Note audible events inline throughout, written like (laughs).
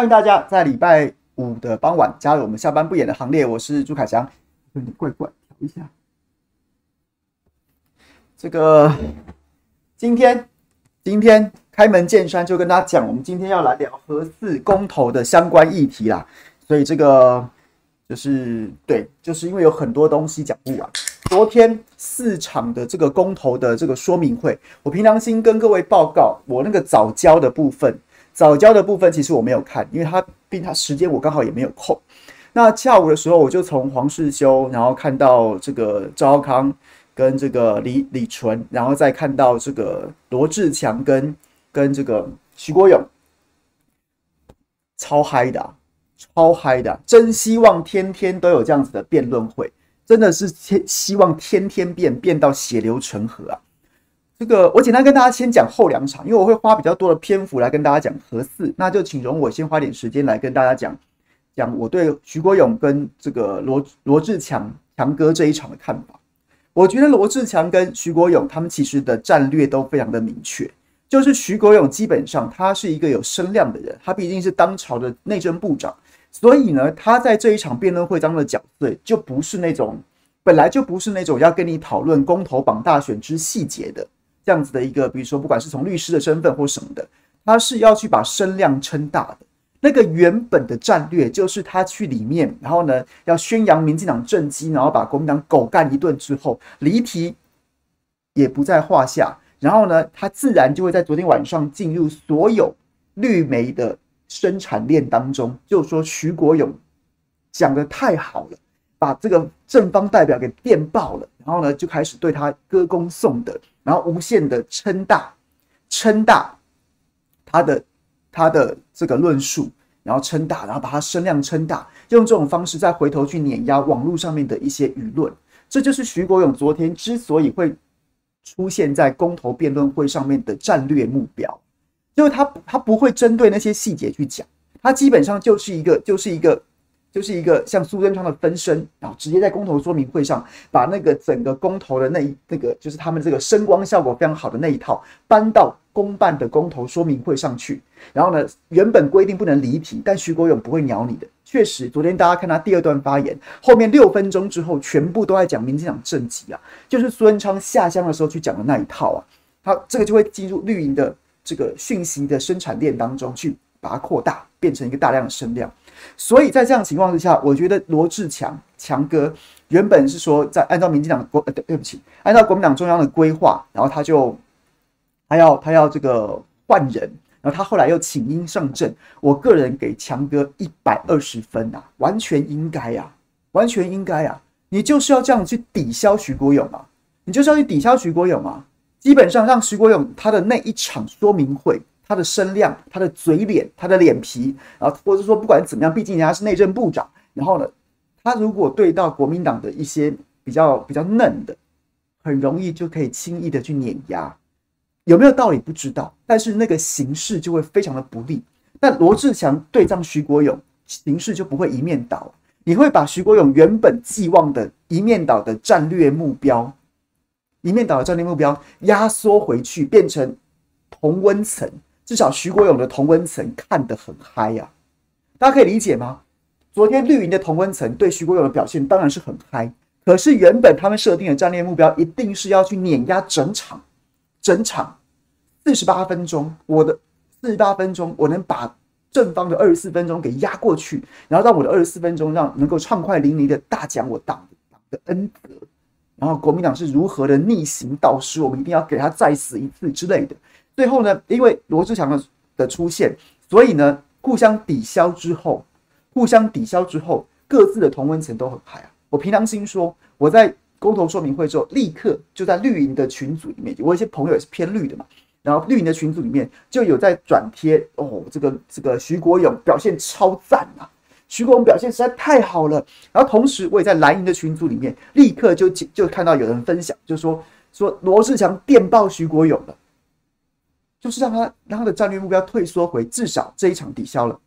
欢迎大家在礼拜五的傍晚加入我们下班不演的行列。我是朱凯翔，有点怪怪，调一下。这个今天今天开门见山就跟大家讲，我们今天要来聊核四公投的相关议题啦。所以这个就是对，就是因为有很多东西讲不完。昨天四场的这个公投的这个说明会，我平常心跟各位报告，我那个早教的部分，早教的部分其实我没有看，因为他并他时间我刚好也没有空。那下午的时候，我就从黄世修，然后看到这个赵康。跟这个李李纯，然后再看到这个罗志强跟跟这个徐国勇，超嗨的，超嗨的，真希望天天都有这样子的辩论会，真的是天希望天天辩辩到血流成河啊！这个我简单跟大家先讲后两场，因为我会花比较多的篇幅来跟大家讲核四，那就请容我先花点时间来跟大家讲讲我对徐国勇跟这个罗罗志强强哥这一场的看法。我觉得罗志强跟徐国勇他们其实的战略都非常的明确，就是徐国勇基本上他是一个有声量的人，他毕竟是当朝的内政部长，所以呢，他在这一场辩论会当的角色就不是那种本来就不是那种要跟你讨论公投榜大选之细节的这样子的一个，比如说不管是从律师的身份或什么的，他是要去把声量撑大的。那个原本的战略就是他去里面，然后呢，要宣扬民进党政绩，然后把国民党狗干一顿之后，离题也不在话下。然后呢，他自然就会在昨天晚上进入所有绿媒的生产链当中，就说徐国勇讲得太好了，把这个正方代表给电爆了，然后呢，就开始对他歌功颂德，然后无限的撑大，撑大他的。他的这个论述，然后撑大，然后把他声量撑大，用这种方式再回头去碾压网络上面的一些舆论，这就是徐国勇昨天之所以会出现在公投辩论会上面的战略目标，就是他他不会针对那些细节去讲，他基本上就是一个就是一个就是一个像苏贞昌的分身，然后直接在公投说明会上把那个整个公投的那一那个就是他们这个声光效果非常好的那一套搬到。公办的公投说明会上去，然后呢，原本规定不能离题，但徐国勇不会鸟你的。确实，昨天大家看他第二段发言，后面六分钟之后，全部都在讲民进党政绩啊，就是苏贞昌下乡的时候去讲的那一套啊。他这个就会进入绿营的这个讯息的生产链当中去，把它扩大，变成一个大量的声量。所以在这样的情况之下，我觉得罗志强强哥原本是说在按照民进党国呃对不起，按照国民党中央的规划，然后他就。他要他要这个换人，然后他后来又请缨上阵。我个人给强哥一百二十分啊，完全应该呀，完全应该呀。你就是要这样去抵消徐国勇啊，你就是要去抵消徐国勇啊。基本上让徐国勇他的那一场说明会，他的声量、他的嘴脸、他的脸皮，然后或者说不管怎么样，毕竟人家是内政部长。然后呢，他如果对到国民党的一些比较比较嫩的，很容易就可以轻易的去碾压。有没有道理不知道，但是那个形势就会非常的不利。那罗志强对仗徐国勇，形势就不会一面倒。你会把徐国勇原本寄望的一面倒的战略目标，一面倒的战略目标压缩回去，变成同温层。至少徐国勇的同温层看得很嗨呀，大家可以理解吗？昨天绿营的同温层对徐国勇的表现当然是很嗨，可是原本他们设定的战略目标一定是要去碾压整场。整场四十八分钟，我的四十八分钟，我能把正方的二十四分钟给压过去，然后让我的二十四分钟让能够畅快淋漓的大讲我党党的恩德，然后国民党是如何的逆行导师，我们一定要给他再死一次之类的。最后呢，因为罗志强的的出现，所以呢，互相抵消之后，互相抵消之后，各自的同温层都很嗨啊。我凭良心说，我在。公投说明会之后，立刻就在绿营的群组里面，我有些朋友也是偏绿的嘛，然后绿营的群组里面就有在转贴哦，这个这个徐国勇表现超赞啊，徐国勇表现实在太好了。然后同时我也在蓝营的群组里面，立刻就就看到有人分享，就说说罗志强电报徐国勇了，就是让他让他的战略目标退缩回，至少这一场抵消了，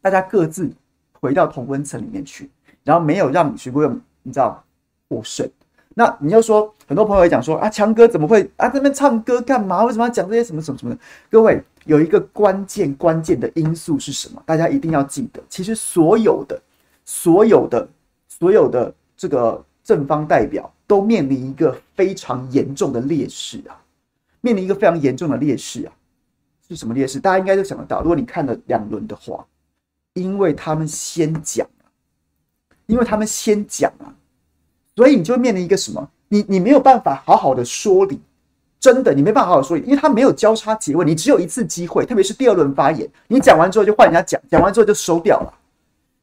大家各自回到同温层里面去，然后没有让徐国勇，你知道。获胜，那你又说，很多朋友也讲说啊，强哥怎么会啊？在那边唱歌干嘛？为什么要讲这些什么什么什么的？各位，有一个关键关键的因素是什么？大家一定要记得，其实所有的、所有的、所有的这个正方代表都面临一个非常严重的劣势啊，面临一个非常严重的劣势啊，是什么劣势？大家应该都想得到。如果你看了两轮的话，因为他们先讲，因为他们先讲啊，所以你就面临一个什么？你你没有办法好好的说理。真的，你没办法好好说理，因为他没有交叉结问，你只有一次机会，特别是第二轮发言，你讲完之后就换人家讲，讲完之后就收掉了，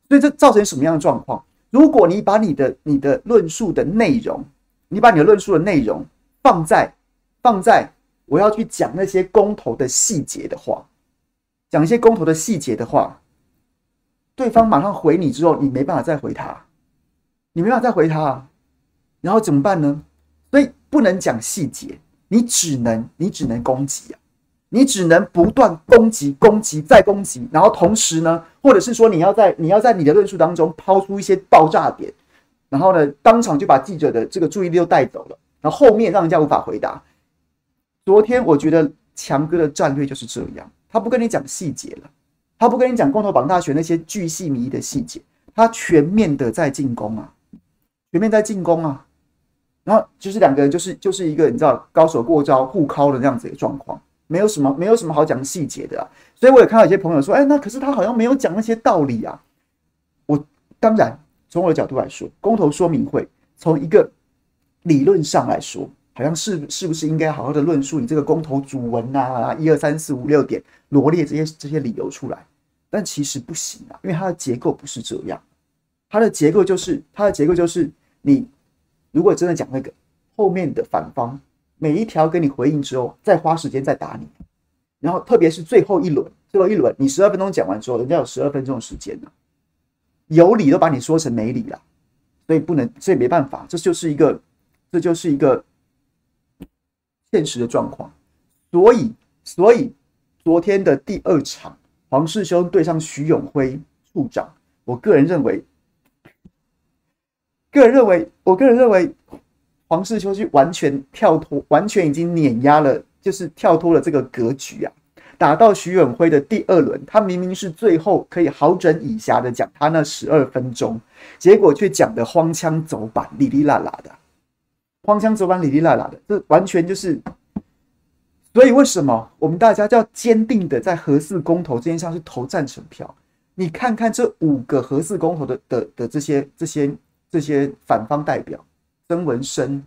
所以这造成什么样的状况？如果你把你的你的论述的内容，你把你的论述的内容放在放在我要去讲那些公投的细节的话，讲一些公投的细节的话，对方马上回你之后，你没办法再回他，你没办法再回他，然后怎么办呢？所以不能讲细节。你只能，你只能攻击啊！你只能不断攻击、攻击再攻击，然后同时呢，或者是说，你要在你要在你的论述当中抛出一些爆炸点，然后呢，当场就把记者的这个注意力都带走了，然后后面让人家无法回答。昨天我觉得强哥的战略就是这样，他不跟你讲细节了，他不跟你讲公投榜大学那些巨细靡遗的细节，他全面的在进攻啊，全面在进攻啊。然后就是两个人，就是就是一个你知道高手过招互敲的那样子的状况，没有什么没有什么好讲细节的啊。所以我也看到有些朋友说，哎，那可是他好像没有讲那些道理啊。我当然从我的角度来说，公投说明会从一个理论上来说，好像是是不是应该好好的论述你这个公投主文啊，一二三四五六点罗列这些这些理由出来，但其实不行啊，因为它的结构不是这样，它的结构就是它的结构就是你。如果真的讲那个后面的反方每一条跟你回应之后，再花时间再打你，然后特别是最后一轮，最后一轮你十二分钟讲完之后，人家有十二分钟的时间呢，有理都把你说成没理了，所以不能，所以没办法，这就是一个，这就是一个现实的状况。所以，所以昨天的第二场黄世修对上徐永辉处长，我个人认为。个人认为，我个人认为，黄世修是完全跳脱，完全已经碾压了，就是跳脱了这个格局啊！打到徐永辉的第二轮，他明明是最后可以好整以暇的讲他那十二分钟，结果却讲的荒腔走板、哩哩啦啦的，荒腔走板、哩哩啦啦的，这完全就是。所以为什么我们大家就要坚定的在核四公投这件事上是投赞成票？你看看这五个核四公投的的的这些这些。这些反方代表曾文生、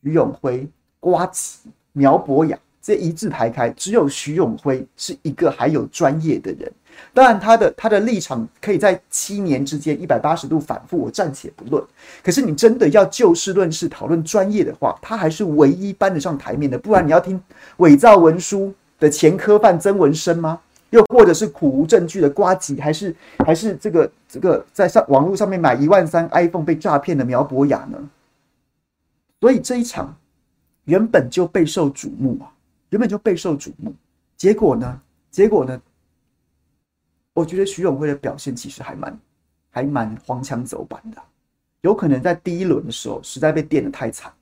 徐永辉、瓜子、苗博雅，这一字排开，只有徐永辉是一个还有专业的人。当然，他的他的立场可以在七年之间一百八十度反复，我暂且不论。可是，你真的要就事论事讨论专业的话，他还是唯一搬得上台面的。不然，你要听伪造文书的前科犯曾文生吗？又或者是苦无证据的瓜吉，还是还是这个这个在上网络上面买一万三 iPhone 被诈骗的苗博雅呢？所以这一场原本就备受瞩目啊，原本就备受瞩目。结果呢？结果呢？我觉得徐永辉的表现其实还蛮还蛮荒腔走板的，有可能在第一轮的时候实在被电得太惨。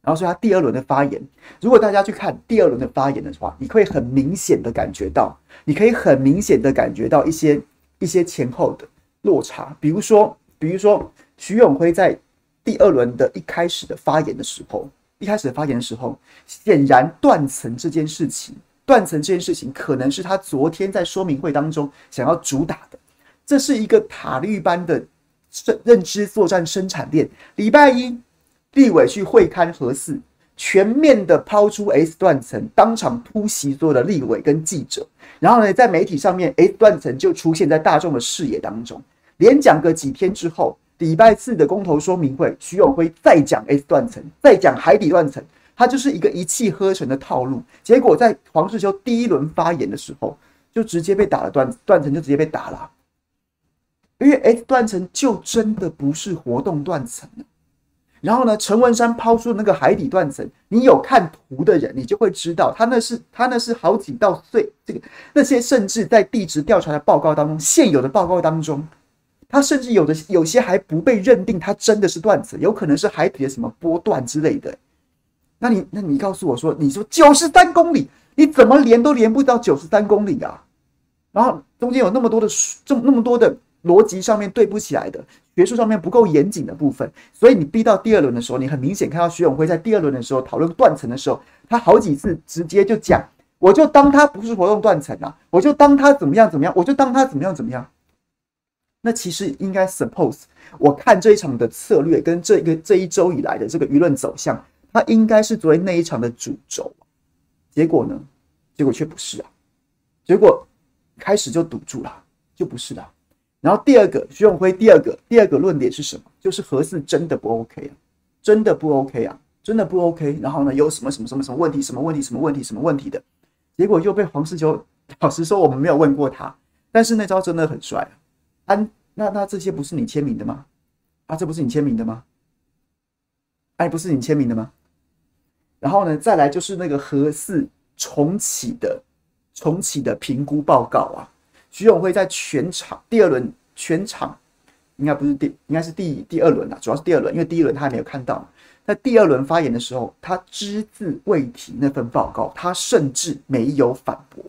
然后所以他第二轮的发言，如果大家去看第二轮的发言的话，你可以很明显的感觉到，你可以很明显的感觉到一些一些前后的落差。比如说，比如说徐永辉在第二轮的一开始的发言的时候，一开始的发言的时候，显然断层这件事情，断层这件事情可能是他昨天在说明会当中想要主打的，这是一个塔利班的认知作战生产链。礼拜一。立委去会勘核四，全面的抛出 S 断层，当场突袭所有的立委跟记者，然后呢，在媒体上面，S 断层就出现在大众的视野当中。连讲个几天之后，礼拜四的公投说明会，徐永辉再讲 S 断层，再讲海底断层，他就是一个一气呵成的套路。结果在黄世修第一轮发言的时候，就直接被打了断断层，就直接被打了，因为 S 断层就真的不是活动断层。然后呢，陈文山抛出那个海底断层，你有看图的人，你就会知道，他那是他那是好几道碎，这个那些甚至在地质调查的报告当中，现有的报告当中，他甚至有的有些还不被认定，它真的是断层，有可能是海底的什么波段之类的。那你那你告诉我说，你说九十三公里，你怎么连都连不到九十三公里啊？然后中间有那么多的这么那么多的逻辑上面对不起来的，学术上面不够严谨的部分，所以你逼到第二轮的时候，你很明显看到徐永辉在第二轮的时候讨论断层的时候，他好几次直接就讲，我就当他不是活动断层啊，我就当他怎么样怎么样，我就当他怎么样怎么样。那其实应该 suppose，我看这一场的策略跟这个这一周以来的这个舆论走向，他应该是作为那一场的主轴。结果呢？结果却不是啊！结果开始就堵住了，就不是了。然后第二个，徐永辉第二个第二个论点是什么？就是核四真的不 OK 啊，真的不 OK 啊，真的不 OK。然后呢，有什么什么什么什么问题？什么问题？什么问题？什么问题的？结果又被黄士修老实说，我们没有问过他，但是那招真的很帅啊！安，那那这些不是你签名的吗？啊，这不是你签名的吗？哎，不是你签名的吗？然后呢，再来就是那个核四重启的重启的评估报告啊。徐永辉在全场第二轮全场应该不是第应该是第第二轮啊，主要是第二轮，因为第一轮他还没有看到。在第二轮发言的时候，他只字未提那份报告，他甚至没有反驳。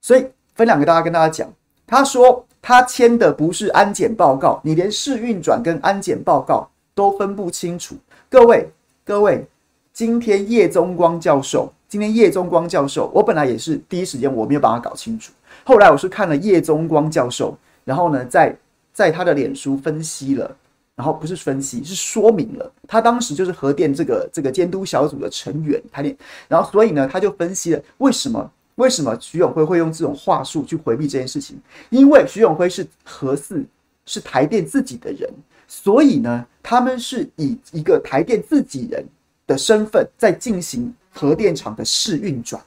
所以分两个大家跟大家讲，他说他签的不是安检报告，你连试运转跟安检报告都分不清楚，各位。各位，今天叶宗光教授，今天叶宗光教授，我本来也是第一时间我没有把它搞清楚，后来我是看了叶宗光教授，然后呢，在在他的脸书分析了，然后不是分析，是说明了，他当时就是核电这个这个监督小组的成员，台电，然后所以呢，他就分析了为什么为什么徐永辉会用这种话术去回避这件事情，因为徐永辉是核四，是台电自己的人。所以呢，他们是以一个台电自己人的身份在进行核电厂的试运转，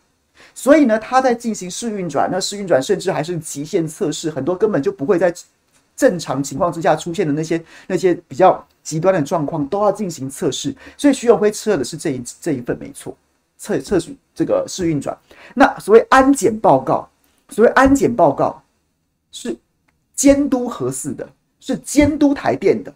所以呢，他在进行试运转，那试运转甚至还是极限测试，很多根本就不会在正常情况之下出现的那些那些比较极端的状况都要进行测试。所以徐永辉测的是这一这一份没错，测测试这个试运转。那所谓安检报告，所谓安检报告是监督核四的。是监督台电的，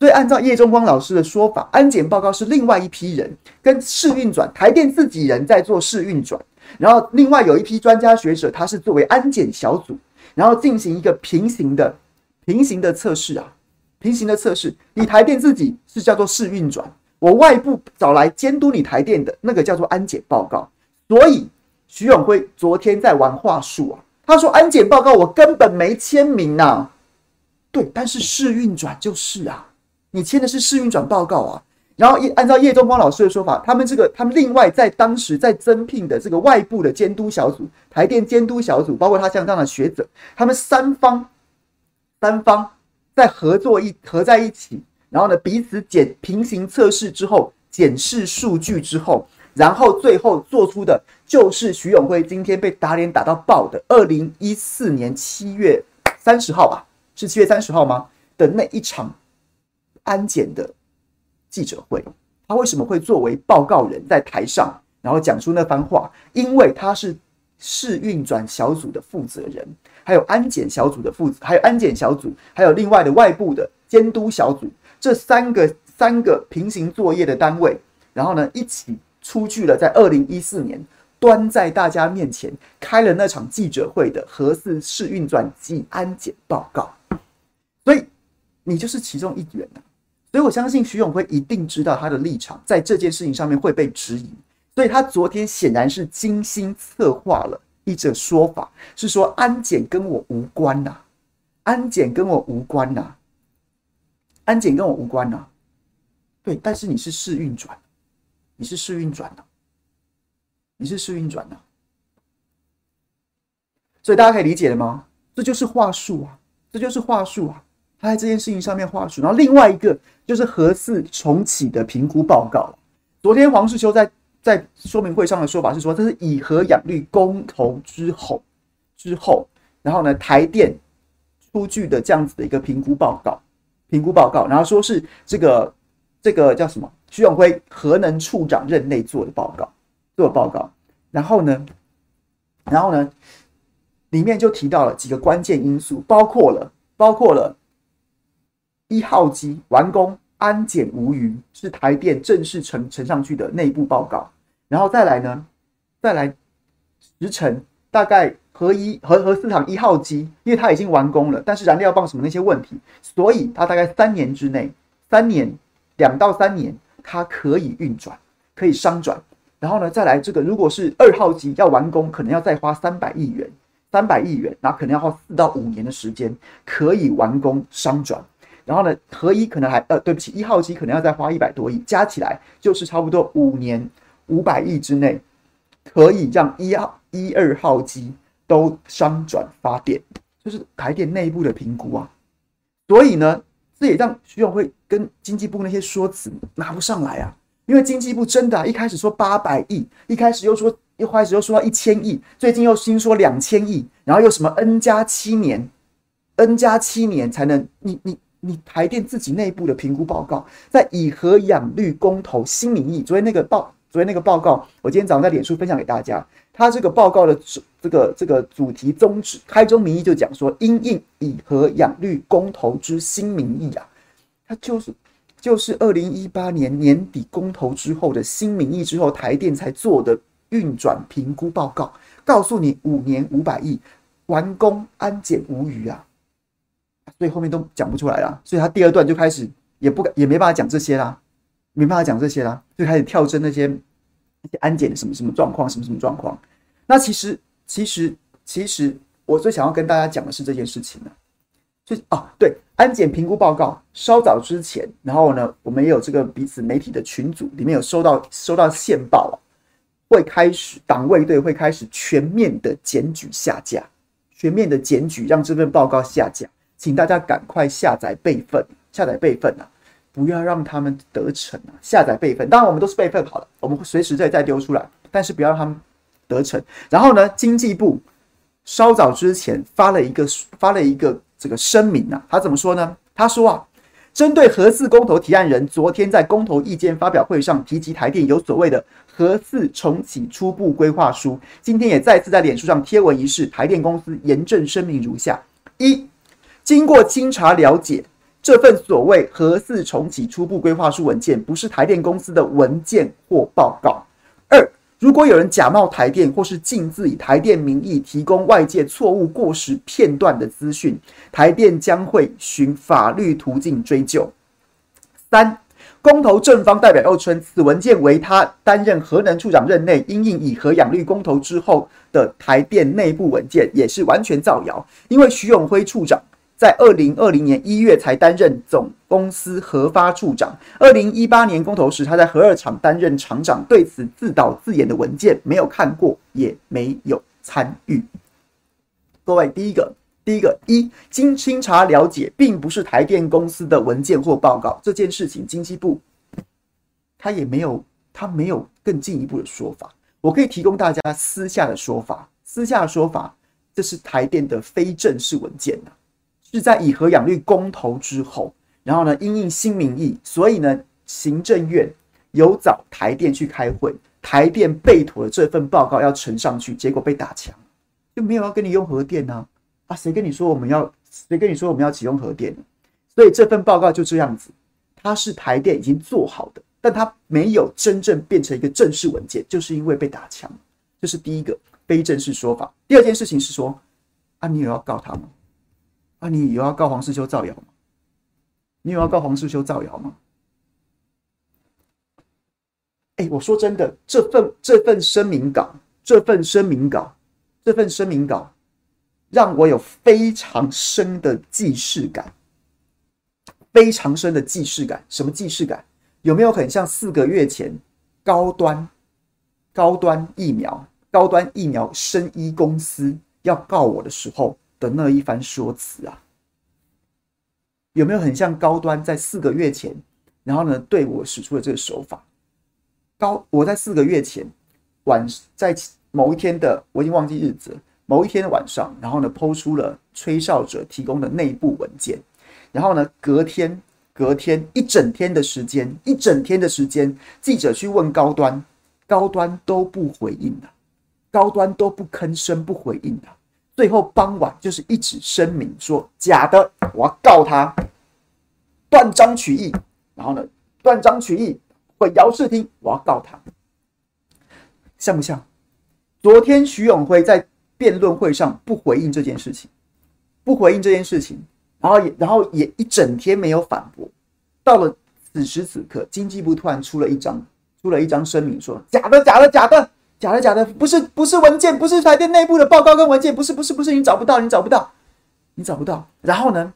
所以按照叶中光老师的说法，安检报告是另外一批人跟试运转台电自己人在做试运转，然后另外有一批专家学者，他是作为安检小组，然后进行一个平行的平行的测试啊，平行的测试。你台电自己是叫做试运转，我外部找来监督你台电的那个叫做安检报告。所以徐永辉昨天在玩话术啊，他说安检报告我根本没签名呐。对，但是试运转就是啊，你签的是试运转报告啊。然后按照叶东光老师的说法，他们这个他们另外在当时在增聘的这个外部的监督小组，台电监督小组，包括他像这样的学者，他们三方三方在合作一合在一起，然后呢彼此检平行测试之后，检视数据之后，然后最后做出的就是徐永辉今天被打脸打到爆的二零一四年七月三十号吧。是七月三十号吗？的那一场安检的记者会，他为什么会作为报告人在台上，然后讲出那番话？因为他是试运转小组的负责人，还有安检小组的负责，还有安检小组，还有另外的外部的监督小组，这三个三个平行作业的单位，然后呢一起出具了在二零一四年。端在大家面前开了那场记者会的核四试运转及安检报告，所以你就是其中一员啊。所以我相信徐永辉一定知道他的立场在这件事情上面会被质疑，所以他昨天显然是精心策划了一则说法，是说安检跟我无关呐，安检跟我无关呐，安检跟我无关呐。对，但是你是试运转，你是试运转的。你是试运转的，所以大家可以理解了吗？这就是话术啊，这就是话术啊。他在这件事情上面话术，然后另外一个就是核四重启的评估报告。昨天黄世修在在说明会上的说法是说，这是以核养绿公投之后之后，然后呢台电出具的这样子的一个评估报告，评估报告，然后说是这个这个叫什么？徐永辉核能处长任内做的报告。做报告，然后呢，然后呢，里面就提到了几个关键因素，包括了包括了一号机完工安检无虞，是台电正式呈呈上去的内部报告。然后再来呢，再来时程大概核一核核四厂一号机，因为它已经完工了，但是燃料棒什么那些问题，所以它大概三年之内，三年两到三年它可以运转，可以商转。然后呢，再来这个如果是二号机要完工，可能要再花三百亿元，三百亿元，那可能要花四到五年的时间可以完工商转。然后呢，合一可能还呃，对不起，一号机可能要再花一百多亿，加起来就是差不多五年五百亿之内，可以让一号、一二号机都商转发电，就是台电内部的评估啊。所以呢，这也让徐永辉跟经济部那些说辞拿不上来啊，因为经济部真的，一开始说八百亿，一开始又说，一开始又说到一千亿，最近又新说两千亿，然后又什么 N 加七年，N 加七年才能你你。你台电自己内部的评估报告，在以核养绿公投新民意，昨天那个报，昨天那个报告，我今天早上在脸书分享给大家。他这个报告的主这个这个主题宗旨，开宗明义就讲说，因应以核养绿公投之新民意啊，它就是就是二零一八年年底公投之后的新民意之后，台电才做的运转评估报告，告诉你五年五百亿完工安检无虞啊。所以后面都讲不出来了，所以他第二段就开始也不敢也没办法讲这些啦，没办法讲这些啦，就开始跳针那些那些安检的什么什么状况，什么什么状况。那其实其实其实我最想要跟大家讲的是这件事情呢，就哦对，安检评估报告稍早之前，然后呢，我们也有这个彼此媒体的群组里面有收到收到线报啊，会开始党卫队会开始全面的检举下架，全面的检举让这份报告下架。请大家赶快下载备份，下载备份啊！不要让他们得逞啊！下载备份，当然我们都是备份好了，我们会随时再再丢出来，但是不要让他们得逞。然后呢，经济部稍早之前发了一个发了一个这个声明啊，他怎么说呢？他说啊，针对核四公投提案人昨天在公投意见发表会上提及台电有所谓的核四重启初步规划书，今天也再次在脸书上贴文一事，台电公司严正声明如下：一。经过清查了解，这份所谓核四重启初步规划书文件不是台电公司的文件或报告。如果有人假冒台电或是径自以台电名义提供外界错误、过时、片段的资讯，台电将会循法律途径追究。三，公投正方代表又称，此文件为他担任核能处长任内因应以核养绿公投之后的台电内部文件，也是完全造谣，因为徐永辉处长。在二零二零年一月才担任总公司核发处长。二零一八年公投时，他在核二厂担任厂长。对此自导自演的文件没有看过，也没有参与。各位，第一个，第一个一经清查了解，并不是台电公司的文件或报告。这件事情，经济部他也没有，他没有更进一步的说法。我可以提供大家私下的说法，私下的说法，这是台电的非正式文件呐。是在以核养绿公投之后，然后呢，因应新民意，所以呢，行政院有找台电去开会，台电备妥了这份报告要呈上去，结果被打枪，就没有要跟你用核电呢、啊？谁跟你说我们要？谁跟你说我们要启用核电？所以这份报告就这样子，它是台电已经做好的，但它没有真正变成一个正式文件，就是因为被打枪。这是第一个非正式说法。第二件事情是说，啊，你有要告他吗？啊，你有要告黄世修造谣吗？你有要告黄世修造谣吗？哎、我说真的，这份这份声明稿，这份声明稿，这份声明稿，让我有非常深的既视感，非常深的既视感。什么既视感？有没有很像四个月前高端高端疫苗高端疫苗生医公司要告我的时候？的那一番说辞啊，有没有很像高端在四个月前，然后呢，对我使出了这个手法？高，我在四个月前晚在某一天的，我已经忘记日子，某一天的晚上，然后呢，抛出了吹哨者提供的内部文件，然后呢，隔天隔天一整天的时间，一整天的时间，记者去问高端，高端都不回应的，高端都不吭声不回应的。最后傍晚就是一纸声明说假的，我要告他断章取义。然后呢，断章取义，混淆视听，我要告他。像不像？昨天徐永辉在辩论会上不回应这件事情，不回应这件事情，然后也然后也一整天没有反驳。到了此时此刻，经济部突然出了一张出了一张声明说，说假的假的假的假的假的，不是不是文件，不是台电内部的报告跟文件，不是不是不是，你找不到，你找不到，你找不到。然后呢，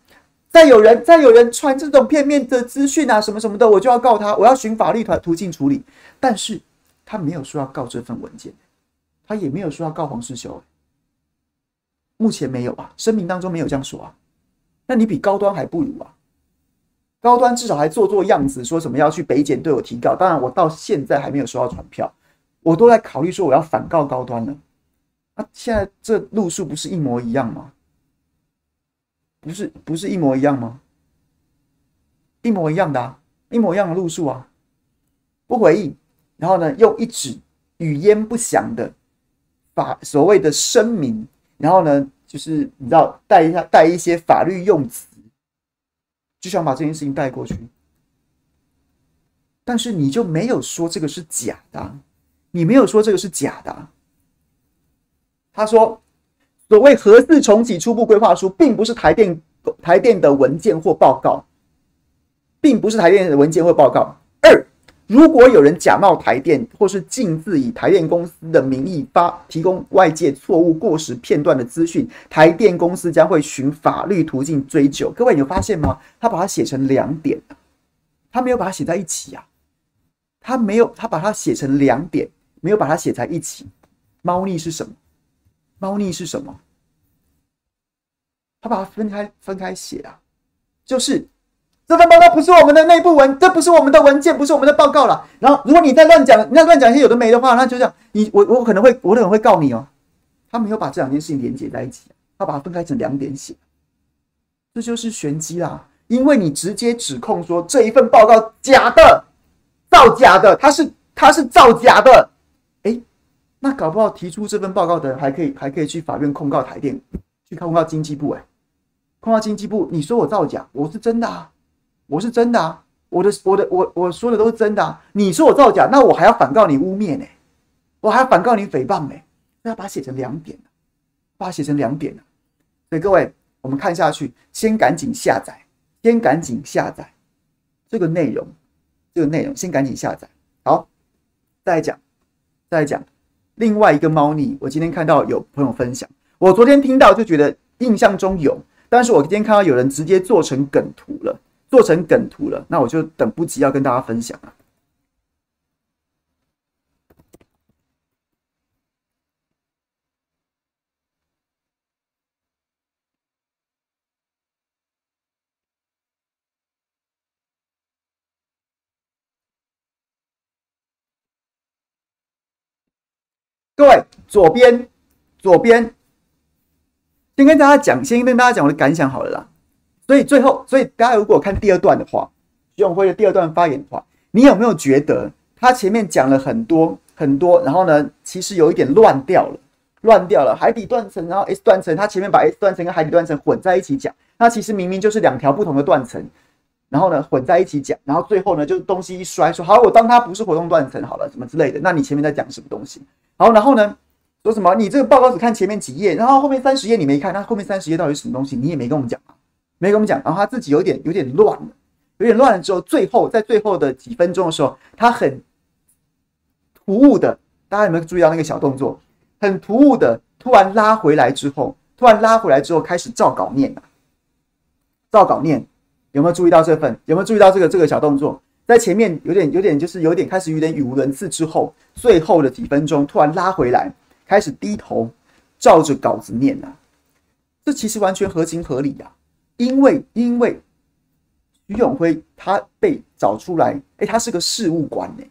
再有人再有人传这种片面的资讯啊什么什么的，我就要告他，我要循法律途途径处理。但是他没有说要告这份文件。他也没有说要告黄世修，目前没有啊，声明当中没有这样说啊。那你比高端还不如啊，高端至少还做做样子，说什么要去北检对我提告。当然，我到现在还没有收到传票，我都在考虑说我要反告高端了。那现在这路数不是一模一样吗？不是，不是一模一样吗？一模一样的啊，一模一样的路数啊，不回应，然后呢，又一纸语焉不详的。把所谓的声明，然后呢，就是你知道带一下带一些法律用词，就想把这件事情带过去。但是你就没有说这个是假的，你没有说这个是假的。他说，所谓核四重启初步规划书，并不是台电台电的文件或报告，并不是台电的文件或报告。二。如果有人假冒台电，或是径自以台电公司的名义发提供外界错误、过时、片段的资讯，台电公司将会循法律途径追究。各位有发现吗？他把它写成两点，他没有把它写在一起啊。他没有，他把它写成两点，没有把它写在一起。猫腻是什么？猫腻是什么？他把它分开分开写啊，就是。这份报告不是我们的内部文，这不是我们的文件，不是我们的报告了。然后，如果你再乱讲，你再乱讲一些有的没的话，那就这样，你我我可能会，我可能会告你哦。他没有把这两件事情连接在一起，他把它分开成两点写，这就是玄机啦。因为你直接指控说这一份报告假的、造假的，他是他是造假的，那搞不好提出这份报告的人还可以还可以去法院控告台电，去控告经济部，哎，控告经济部，你说我造假，我是真的啊。我是真的啊，我的我的我我说的都是真的啊。你说我造假，那我还要反告你污蔑呢，我还要反告你诽谤呢。那要把它写成两点，把它写成两点。所以各位，我们看下去，先赶紧下载，先赶紧下载这个内容，这个内容先赶紧下载。好，再来讲，再来讲另外一个猫腻。我今天看到有朋友分享，我昨天听到就觉得印象中有，但是我今天看到有人直接做成梗图了。做成梗图了，那我就等不及要跟大家分享了。各位，左边，左边，先跟大家讲，先跟大家讲我的感想好了啦。所以最后，所以大家如果看第二段的话，徐永辉的第二段发言的话，你有没有觉得他前面讲了很多很多，然后呢，其实有一点乱掉了，乱掉了。海底断层，然后 S 断层，他前面把 S 断层跟海底断层混在一起讲，那其实明明就是两条不同的断层，然后呢混在一起讲，然后最后呢就东西一摔，说好，我当它不是活动断层好了，什么之类的。那你前面在讲什么东西？好，然后呢说什么？你这个报告只看前面几页，然后后面三十页你没看，那后面三十页到底是什么东西？你也没跟我们讲啊。没跟我们讲，然后他自己有点有点乱了，有点乱了之后，最后在最后的几分钟的时候，他很突兀的，大家有没有注意到那个小动作？很突兀的，突然拉回来之后，突然拉回来之后，开始照稿念了，照稿念，有没有注意到这份？有没有注意到这个这个小动作？在前面有点有点就是有点开始有点语无伦次之后，最后的几分钟突然拉回来，开始低头照着稿子念了，这其实完全合情合理呀。因为因为徐永辉他被找出来，哎，他是个事务官呢，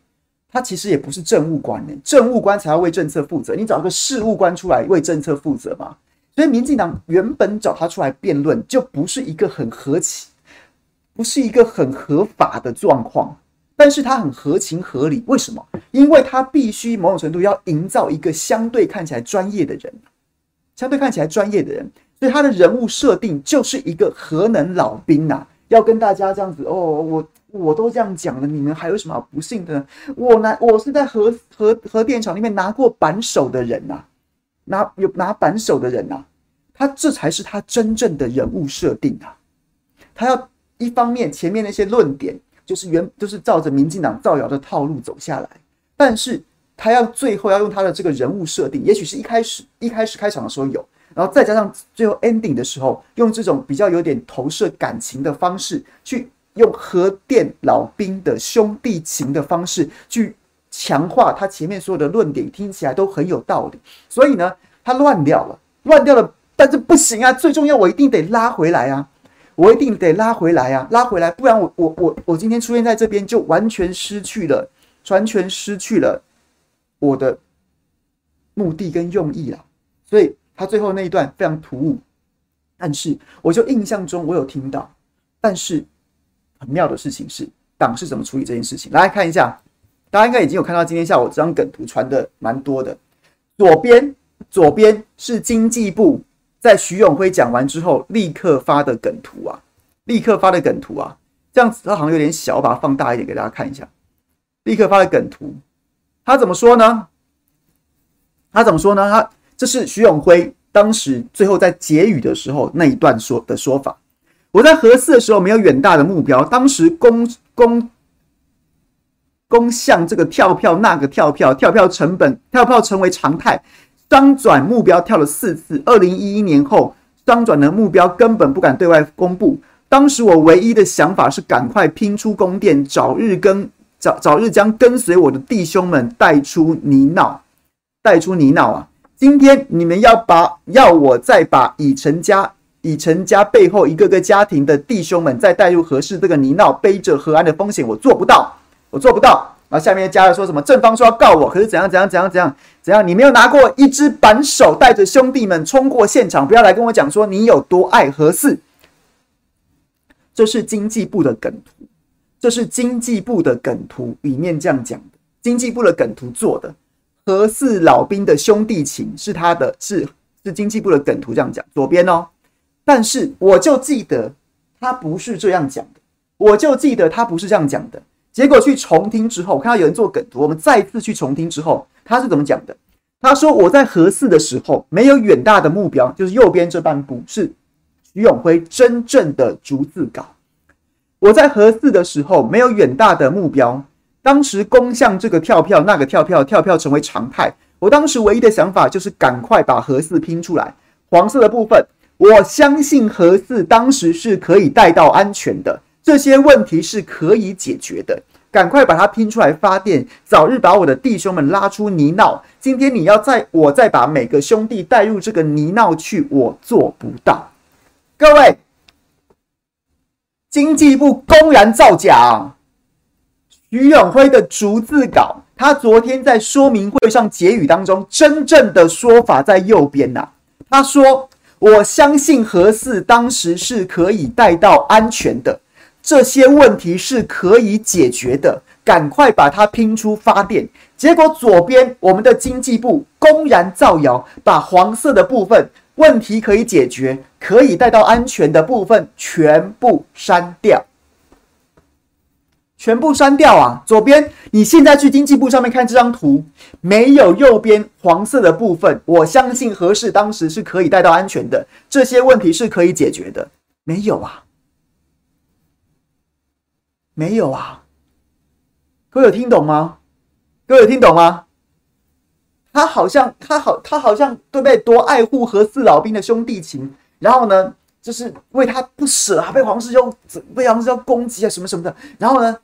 他其实也不是政务官呢，政务官才要为政策负责，你找个事务官出来为政策负责嘛？所以民进党原本找他出来辩论，就不是一个很合情，不是一个很合法的状况，但是他很合情合理，为什么？因为他必须某种程度要营造一个相对看起来专业的人，相对看起来专业的人。所以他的人物设定就是一个核能老兵呐、要跟大家这样子哦，我我都这样讲了，你们还有什么不信的呢？我拿我是在核核核电厂里面拿过扳手的人呐、拿有拿扳手的人呐、他这才是他真正的人物设定啊。他要一方面前面那些论点就是原就是照着民进党造谣的套路走下来，但是他要最后要用他的这个人物设定，也许是一开始一开始开场的时候有，然后再加上最后 ending 的时候，用这种比较有点投射感情的方式去。用核电老兵的兄弟情的方式去强化他前面所有的论点，听起来都很有道理。所以呢，他乱掉了，乱掉了，但是不行啊！最重要，我一定得拉回来啊！我一定得拉回来啊！拉回来，不然我我我我今天出现在这边，就完全失去了，完全失去了我的目的跟用意了。所以他最后那一段非常突兀，但是我就印象中我有听到，但是。很妙的事情是，党是怎么处理这件事情？来看一下，大家应该已经有看到今天下午这张梗图传的蛮多的。左边，左边是经济部在徐永辉讲完之后立刻发的梗图啊，立刻发的梗图啊，这样子它好像有点小，我把它放大一点给大家看一下。立刻发的梗图，他怎么说呢？他怎么说呢？他这是徐永辉当时最后在结语的时候那一段说的说法。我在核四的时候没有远大的目标，当时攻攻攻向这个跳票，那个跳票，跳票成本，跳票成为常态。商转目标跳了四次，二零一一年后，商转的目标根本不敢对外公布。当时我唯一的想法是赶快拼出宫殿，早日跟早早日将跟随我的弟兄们带出泥淖，带出泥淖啊！今天你们要把要我再把已成家。以成家背后一个个家庭的弟兄们再带入合适这个泥淖，背着核安的风险，我做不到，我做不到。然后下面加了说什么？正方说要告我，可是怎样怎样怎样怎样怎样？你没有拿过一只扳手，带着兄弟们冲过现场，不要来跟我讲说你有多爱何四。这是经济部的梗图，这是经济部的梗图里面这样讲的，经济部的梗图做的何四老兵的兄弟情是他的，是是经济部的梗图这样讲，左边哦。但是我就记得他不是这样讲的，我就记得他不是这样讲的。结果去重听之后，我看到有人做梗图，我们再次去重听之后，他是怎么讲的？他说我在核四的时候没有远大的目标，就是右边这半部是徐永辉真正的逐字稿。我在核四的时候没有远大的目标，当时攻向这个跳票，那个跳票，跳票成为常态。我当时唯一的想法就是赶快把核四拼出来，黄色的部分。我相信核四当时是可以带到安全的，这些问题是可以解决的。赶快把它拼出来发电，早日把我的弟兄们拉出泥淖。今天你要再我再把每个兄弟带入这个泥淖去，我做不到。各位，经济部公然造假，徐永辉的逐字稿，他昨天在说明会上结语当中，真正的说法在右边呐、他说。我相信何四当时是可以带到安全的，这些问题是可以解决的，赶快把它拼出发电。结果左边我们的经济部公然造谣，把黄色的部分问题可以解决、可以带到安全的部分全部删掉。全部删掉啊！左边，你现在去经济部上面看这张图，没有右边黄色的部分。我相信核四当时是可以带到安全的，这些问题是可以解决的。没有啊，没有啊，各位有听懂吗？各位有听懂吗？他好像他好他好像对不对？多爱护和四老兵的兄弟情，然后呢，就是为他不舍啊，被黄世修被黄世修攻击啊，什么什么的，然后呢？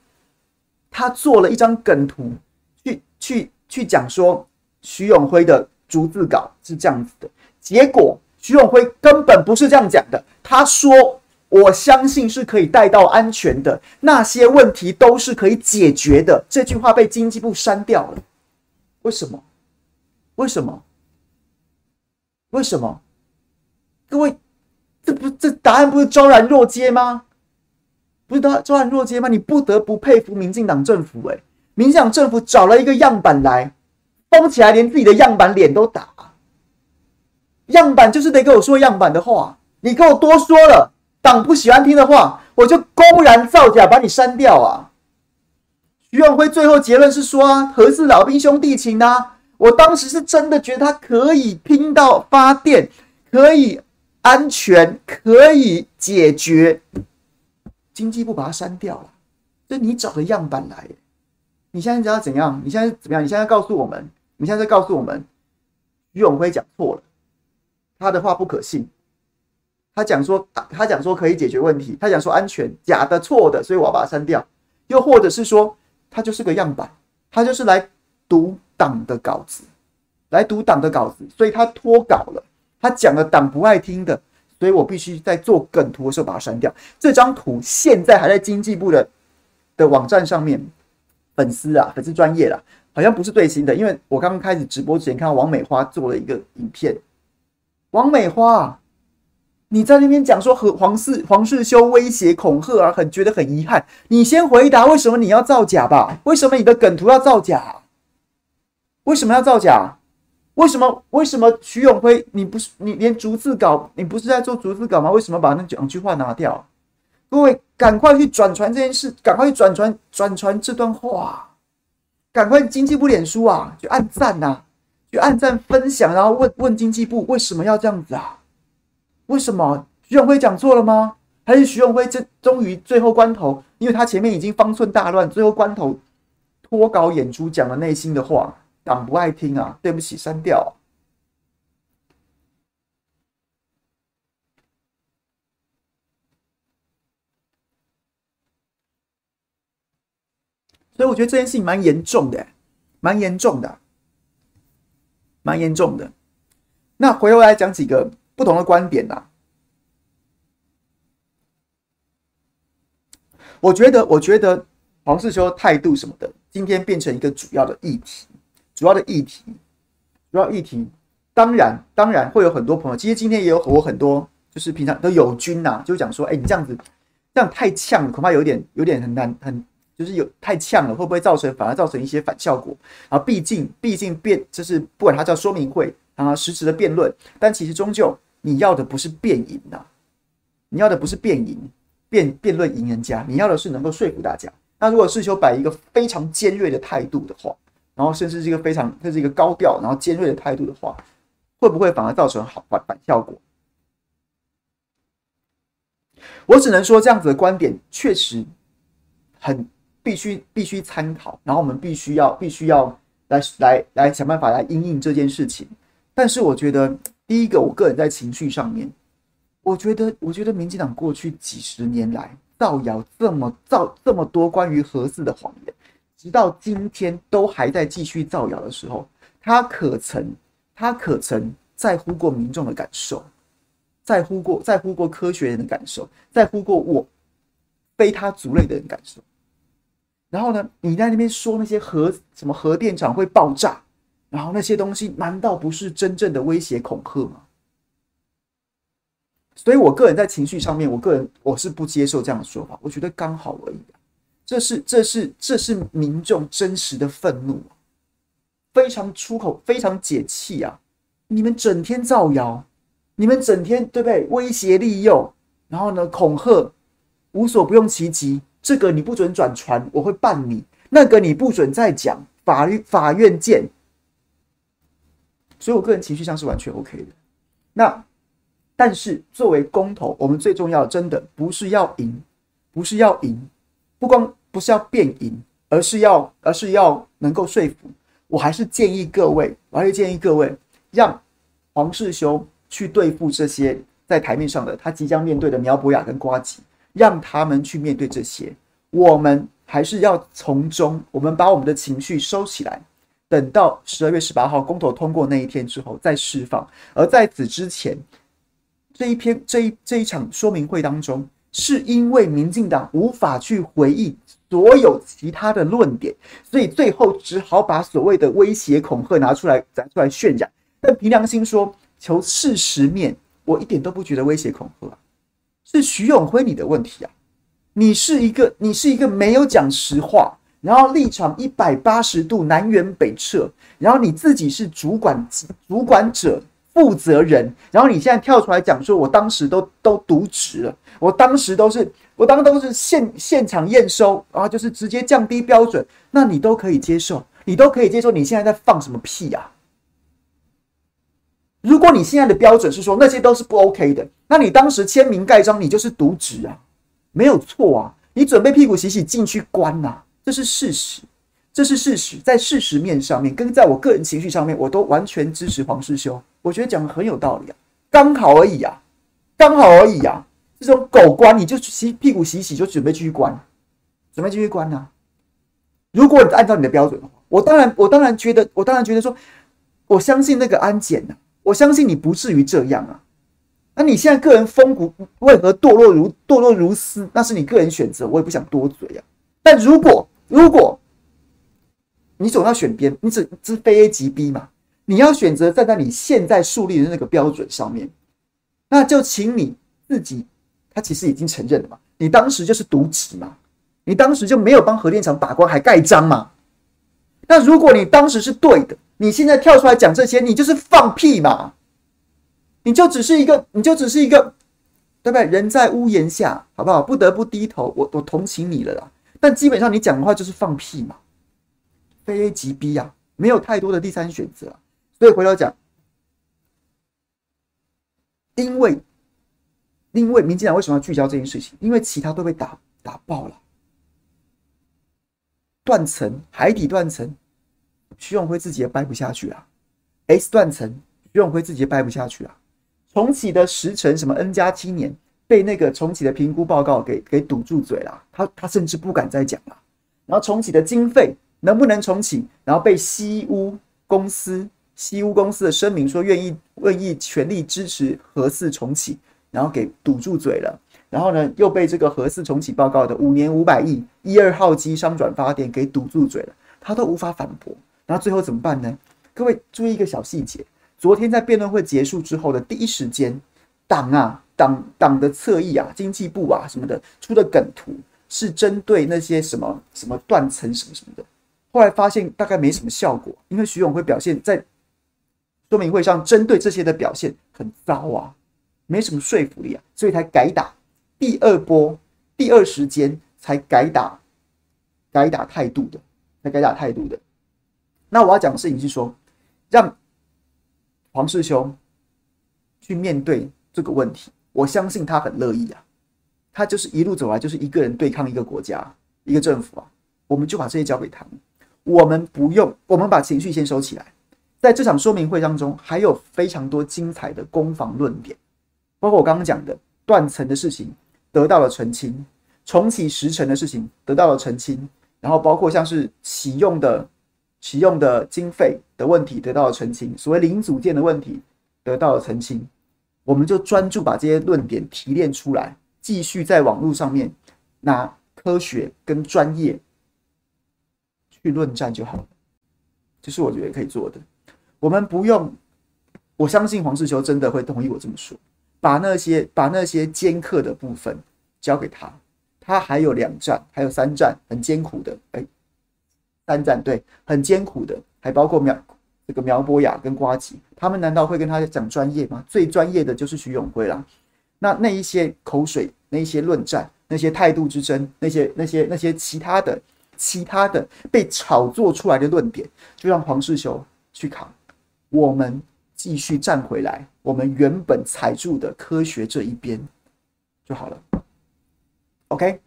他做了一张梗图，去去去讲说徐永辉的逐字稿是这样子的，结果徐永辉根本不是这样讲的。他说：“我相信是可以带到安全的，那些问题都是可以解决的。”这句话被经济部删掉了，为什么？为什么？为什么？各位，这不这答案不是昭然若揭吗？不是都昭然若揭吗？你不得不佩服民进党政府、欸。诶民进党政府找了一个样板来封起来，连自己的样板脸都打。样板就是得给我说样板的话，你给我多说了，党不喜欢听的话，我就公然造假，把你删掉啊！徐永辉最后结论是说啊，何氏老兵兄弟情啊，我当时是真的觉得他可以拼到发电，可以安全，可以解决。经济部把它删掉了，这你找的样板来。你现在知道怎样？你现在怎么样？你现在告诉我们，你现在告诉我们，徐永辉讲错了，他的话不可信。他讲说，他讲说可以解决问题，他讲说安全，假的、错的，所以我要把它删掉。又或者是说，他就是个样板，他就是来读党的稿子，来读党的稿子，所以他脱稿了，他讲了党不爱听的。所以我必须在做梗图的时候把它删掉。这张图现在还在经济部的的网站上面，粉丝啊，粉丝专业啦，好像不是最新的，因为我刚刚开始直播之前看到王美花做了一个影片。王美花，你在那边讲说和黄世黄世修威胁恐吓啊，很觉得很遗憾。你先回答为什么你要造假吧？为什么你的梗图要造假？为什么要造假？为什么？为什么徐永辉，你不是你连逐字稿，你不是在做逐字稿吗？为什么把那两句话拿掉？各位，赶快去转传这件事，赶快去转传转传这段话，赶快经济部脸书啊，去按赞呐，去按赞分享，然后问问经济部为什么要这样子啊？为什么徐永辉讲错了吗？还是徐永辉这终于最后关头，因为他前面已经方寸大乱，最后关头脱稿演出讲了内心的话。党不爱听啊，对不起，删掉。所以我觉得这件事情蛮严重的，蛮严重的，蛮严重的。那回头来讲几个不同的观点呐。我觉得，我觉得黄世修态度什么的，今天变成一个主要的议题。主要的议题，主要议题，当然当然会有很多朋友。其实今天也有我很多，就是平常都友军呐，就讲说，哎，你这样子这样太呛了，恐怕有点有点很难很，就是有太呛了，会不会造成反而造成一些反效果？啊，毕竟毕竟辩就是不管它叫说明会啊，实质的辩论，但其实终究你要的不是辩赢呐，你要的不是辩赢辩辩论赢人家，你要的是能够说服大家。那如果世修摆一个非常尖锐的态度的话，然后甚至是一个非常，这是一个高调，然后尖锐的态度的话，会不会反而造成好反反效果？我只能说，这样子的观点确实很必须必须参考，然后我们必须要必须要来来来想办法来因应这件事情。但是我觉得，第一个，我个人在情绪上面，我觉得我觉得民进党过去几十年来造谣这么造这么多关于核四的谎言。直到今天都还在继续造谣的时候，他可曾他可曾在乎过民众的感受，在乎过在乎过科学人的感受，在乎过我非他族类的人感受。然后呢，你在那边说那些核什么核电厂会爆炸，然后那些东西难道不是真正的威胁恐吓吗？所以我个人在情绪上面，我个人我是不接受这样的说法，我觉得刚好而已。这是这是这是民众真实的愤怒，非常出口，非常解气啊！你们整天造谣，你们整天对不对？威胁利诱，然后呢恐吓，无所不用其极。这个你不准转传，我会办你；那个你不准再讲，法律法院见。所以我个人情绪上是完全 OK 的。那但是作为公投，我们最重要的真的不是要赢，不是要赢。不光不是要变赢，而是要而是要能够说服。我还是建议各位，我还是建议各位，让黄世修去对付这些在台面上的他即将面对的苗博雅跟瓜吉，让他们去面对这些。我们还是要从中，我们把我们的情绪收起来，等到十二月十八号公投通过那一天之后再释放。而在此之前，这一篇这一这一场说明会当中。是因为民进党无法去回应所有其他的论点，所以最后只好把所谓的威胁恐吓拿出来，拿出来渲染。但凭良心说，求事实面，我一点都不觉得威胁恐吓啊，是徐永辉你的问题啊！你是一个，你是一个没有讲实话，然后立场一百八十度南辕北辙，然后你自己是主管主管者，负责人，然后你现在跳出来讲说，我当时都都渎职了，我当时都是，我当时都是现现场验收，然后就是直接降低标准，那你都可以接受，你都可以接受，你现在在放什么屁呀？如果你现在的标准是说那些都是不 OK 的，那你当时签名盖章，你就是渎职啊，没有错啊，你准备屁股洗洗进去关呐、啊，这是事实。这是事实，在事实面上面，跟在我个人情绪上面，我都完全支持黄世修。我觉得讲的很有道理啊，刚好而已啊，刚好而已啊。这种狗官，你就洗屁股洗洗，就准备继续关，准备继续关啊。如果你按照你的标准的话，我当然，我当然觉得，我当然觉得说，我相信那个安检啊，我相信你不至于这样啊。那你现在个人风骨为何堕落如堕落如斯？那是你个人选择，我也不想多嘴啊。但如果如果你总要选边，你只只非 A 即 B 嘛？你要选择站在你现在树立的那个标准上面，那就请你自己，他其实已经承认了嘛？你当时就是渎职嘛？你当时就没有帮核电厂把关，还盖章嘛？那如果你当时是对的，你现在跳出来讲这些，你就是放屁嘛？你就只是一个，你就只是一个，对不对？人在屋檐下，好不好？不得不低头，我我同情你了啦。但基本上你讲的话就是放屁嘛。非 A 即 B 啊，没有太多的第三选择，所以回头讲，因为因为民进党为什么要聚焦这件事情？因为其他都被打打爆了，断层、海底断层，徐永辉自己也掰不下去啊；S 断层，徐永辉自己也掰不下去啊。重启的时程什么 N 加七年，被那个重启的评估报告给给堵住嘴了，他他甚至不敢再讲了。然后重启的经费。能不能重启？然后被西屋公司、西屋公司的声明说愿意愿意全力支持核四重启，然后给堵住嘴了。然后呢，又被这个核四重启报告的五年五百亿一二号机商转发电给堵住嘴了，他都无法反驳。然后最后怎么办呢？各位注意一个小细节：昨天在辩论会结束之后的第一时间，党啊党党的侧翼啊经济部啊什么的出的梗图是针对那些什么什么断层什么什么的。后来发现大概没什么效果，因为徐永辉表现在说明会上针对这些的表现很糟啊，没什么说服力啊，所以才改打第二波，第二时间才改打改打态度的，才改打态度的。那我要讲的事情是说，让黄世修去面对这个问题，我相信他很乐意啊，他就是一路走来就是一个人对抗一个国家一个政府啊，我们就把这些交给他们。我们不用，我们把情绪先收起来。在这场说明会当中，还有非常多精彩的攻防论点，包括我刚刚讲的断层的事情得到了澄清，重启时程的事情得到了澄清，然后包括像是启用的启用的经费的问题得到了澄清，所谓零组件的问题得到了澄清。我们就专注把这些论点提炼出来，继续在网络上面拿科学跟专业。去论战就好了，这是我觉得可以做的。我们不用，我相信黄世修真的会同意我这么说。把那些把那些尖刻的部分交给他，他还有两战，还有三战很艰苦的。哎，三战对，很艰苦的，还包括苗这个苗博雅跟瓜吉，他们难道会跟他讲专业吗？最专业的就是徐永辉啦。那那一些口水，那一些论战，那些态度之争，那些那些那些其他的。其他的被炒作出来的论点，就让黄世修去扛，我们继续站回来，我们原本踩住的科学这一边就好了。OK，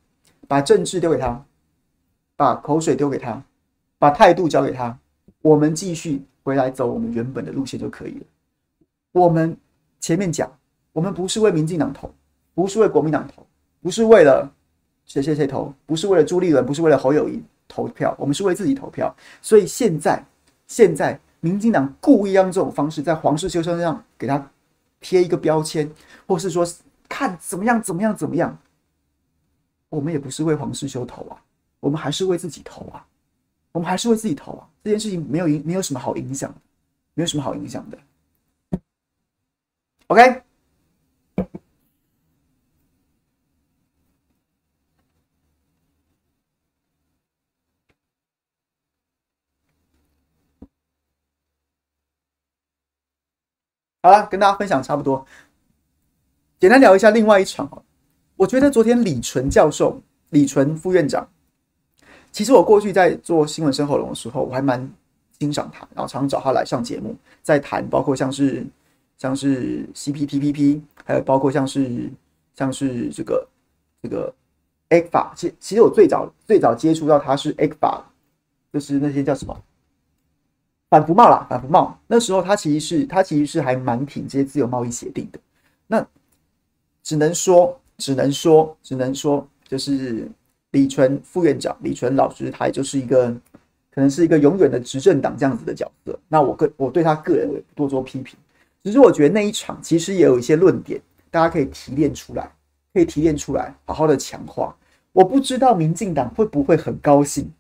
把政治丢给他，把口水丢给他，把态度交给他，我们继续回来走我们原本的路线就可以了。我们前面讲，我们不是为民进党投，不是为国民党投，不是为了。谁谁谁投，不是为了朱立伦，不是为了侯友宜投票，我们是为自己投票。所以现在，现在民进党故意用这种方式在黄世修身上给他贴一个标签，或是说看怎么样怎么样怎么样，我们也不是为黄世修投啊，我们还是为自己投啊，我们还是会自己投啊。这件事情没有影，没有什么好影响，没有什么好影响的。OK。好了，跟大家分享差不多，简单聊一下另外一场。我觉得昨天李纯教授、李纯副院长，其实我过去在做新闻深喉龙的时候，我还蛮欣赏他，然后常常找他来上节目，在谈包括像是像是 CPTPP，还有包括像是像是这个这个 ECFA。其其实我最早最早接触到他是 ECFA，就是那些叫什么反服贸啦，反服贸。那时候他其实是他其实是还蛮挺这些自由贸易协定的。那只能说。只能说，只能说，就是李淳副院长、李淳老师，他也就是一个，可能是一个永远的执政党这样子的角色。那我个我对他个人也不多做批评，只是我觉得那一场其实也有一些论点，大家可以提炼出来，可以提炼出来，好好的强化。我不知道民进党会不会很高兴，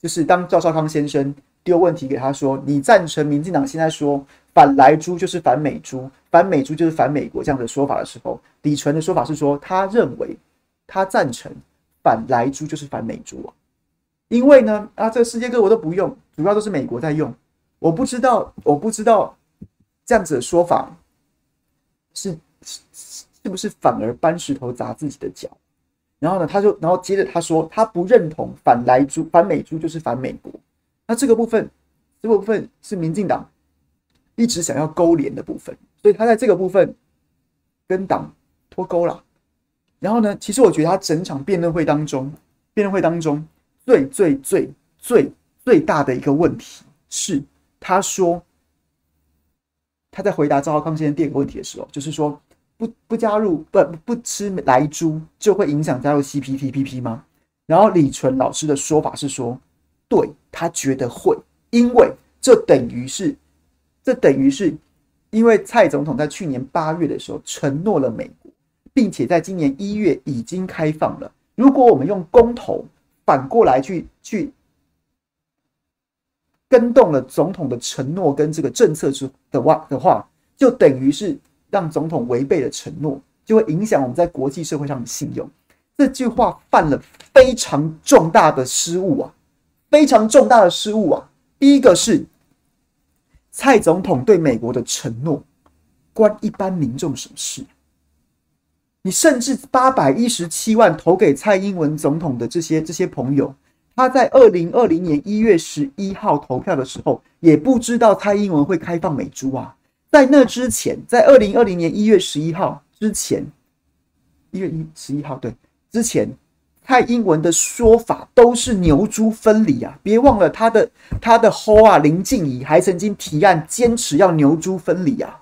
就是当赵少康先生丢问题给他说：“你赞成民进党现在说？”反莱猪就是反美猪，反美猪就是反美国这样的说法的时候，李纯的说法是说，他认为他赞成反莱猪就是反美猪啊，因为呢啊，这个世界各国都不用，主要都是美国在用。我不知道，我不知道这样子的说法是是是不是反而搬石头砸自己的脚？然后呢，他就然后接着他说，他不认同反莱猪、反美猪就是反美国。那这个部分，这部分是民进党。一直想要勾连的部分，所以他在这个部分跟党脱钩了。然后呢，其实我觉得他整场辩论会当中，辩论会当中最最最最最大的一个问题是，他说他在回答赵浩康先生第二个问题的时候，就是说不不加入不不吃莱猪就会影响加入 CPTPP 吗？然后李纯老师的说法是说，对，他觉得会，因为这等于是。这等于是，因为蔡总统在去年八月的时候承诺了美，并且在今年一月已经开放了。如果我们用公投反过来去去跟动了总统的承诺跟这个政策之的话的话，就等于是让总统违背了承诺，就会影响我们在国际社会上的信用。这句话犯了非常重大的失误啊，非常重大的失误啊！第一个是。蔡总统对美国的承诺，关一般民众什么事？你甚至八百一十七万投给蔡英文总统的这些这些朋友，他在二零二零年一月十一号投票的时候，也不知道蔡英文会开放美猪啊。在那之前，在二零二零年一月十一号之前，一月一十一号对之前。蔡英文的说法都是牛猪分离啊！别忘了他的他的后啊林静怡还曾经提案坚持要牛猪分离啊！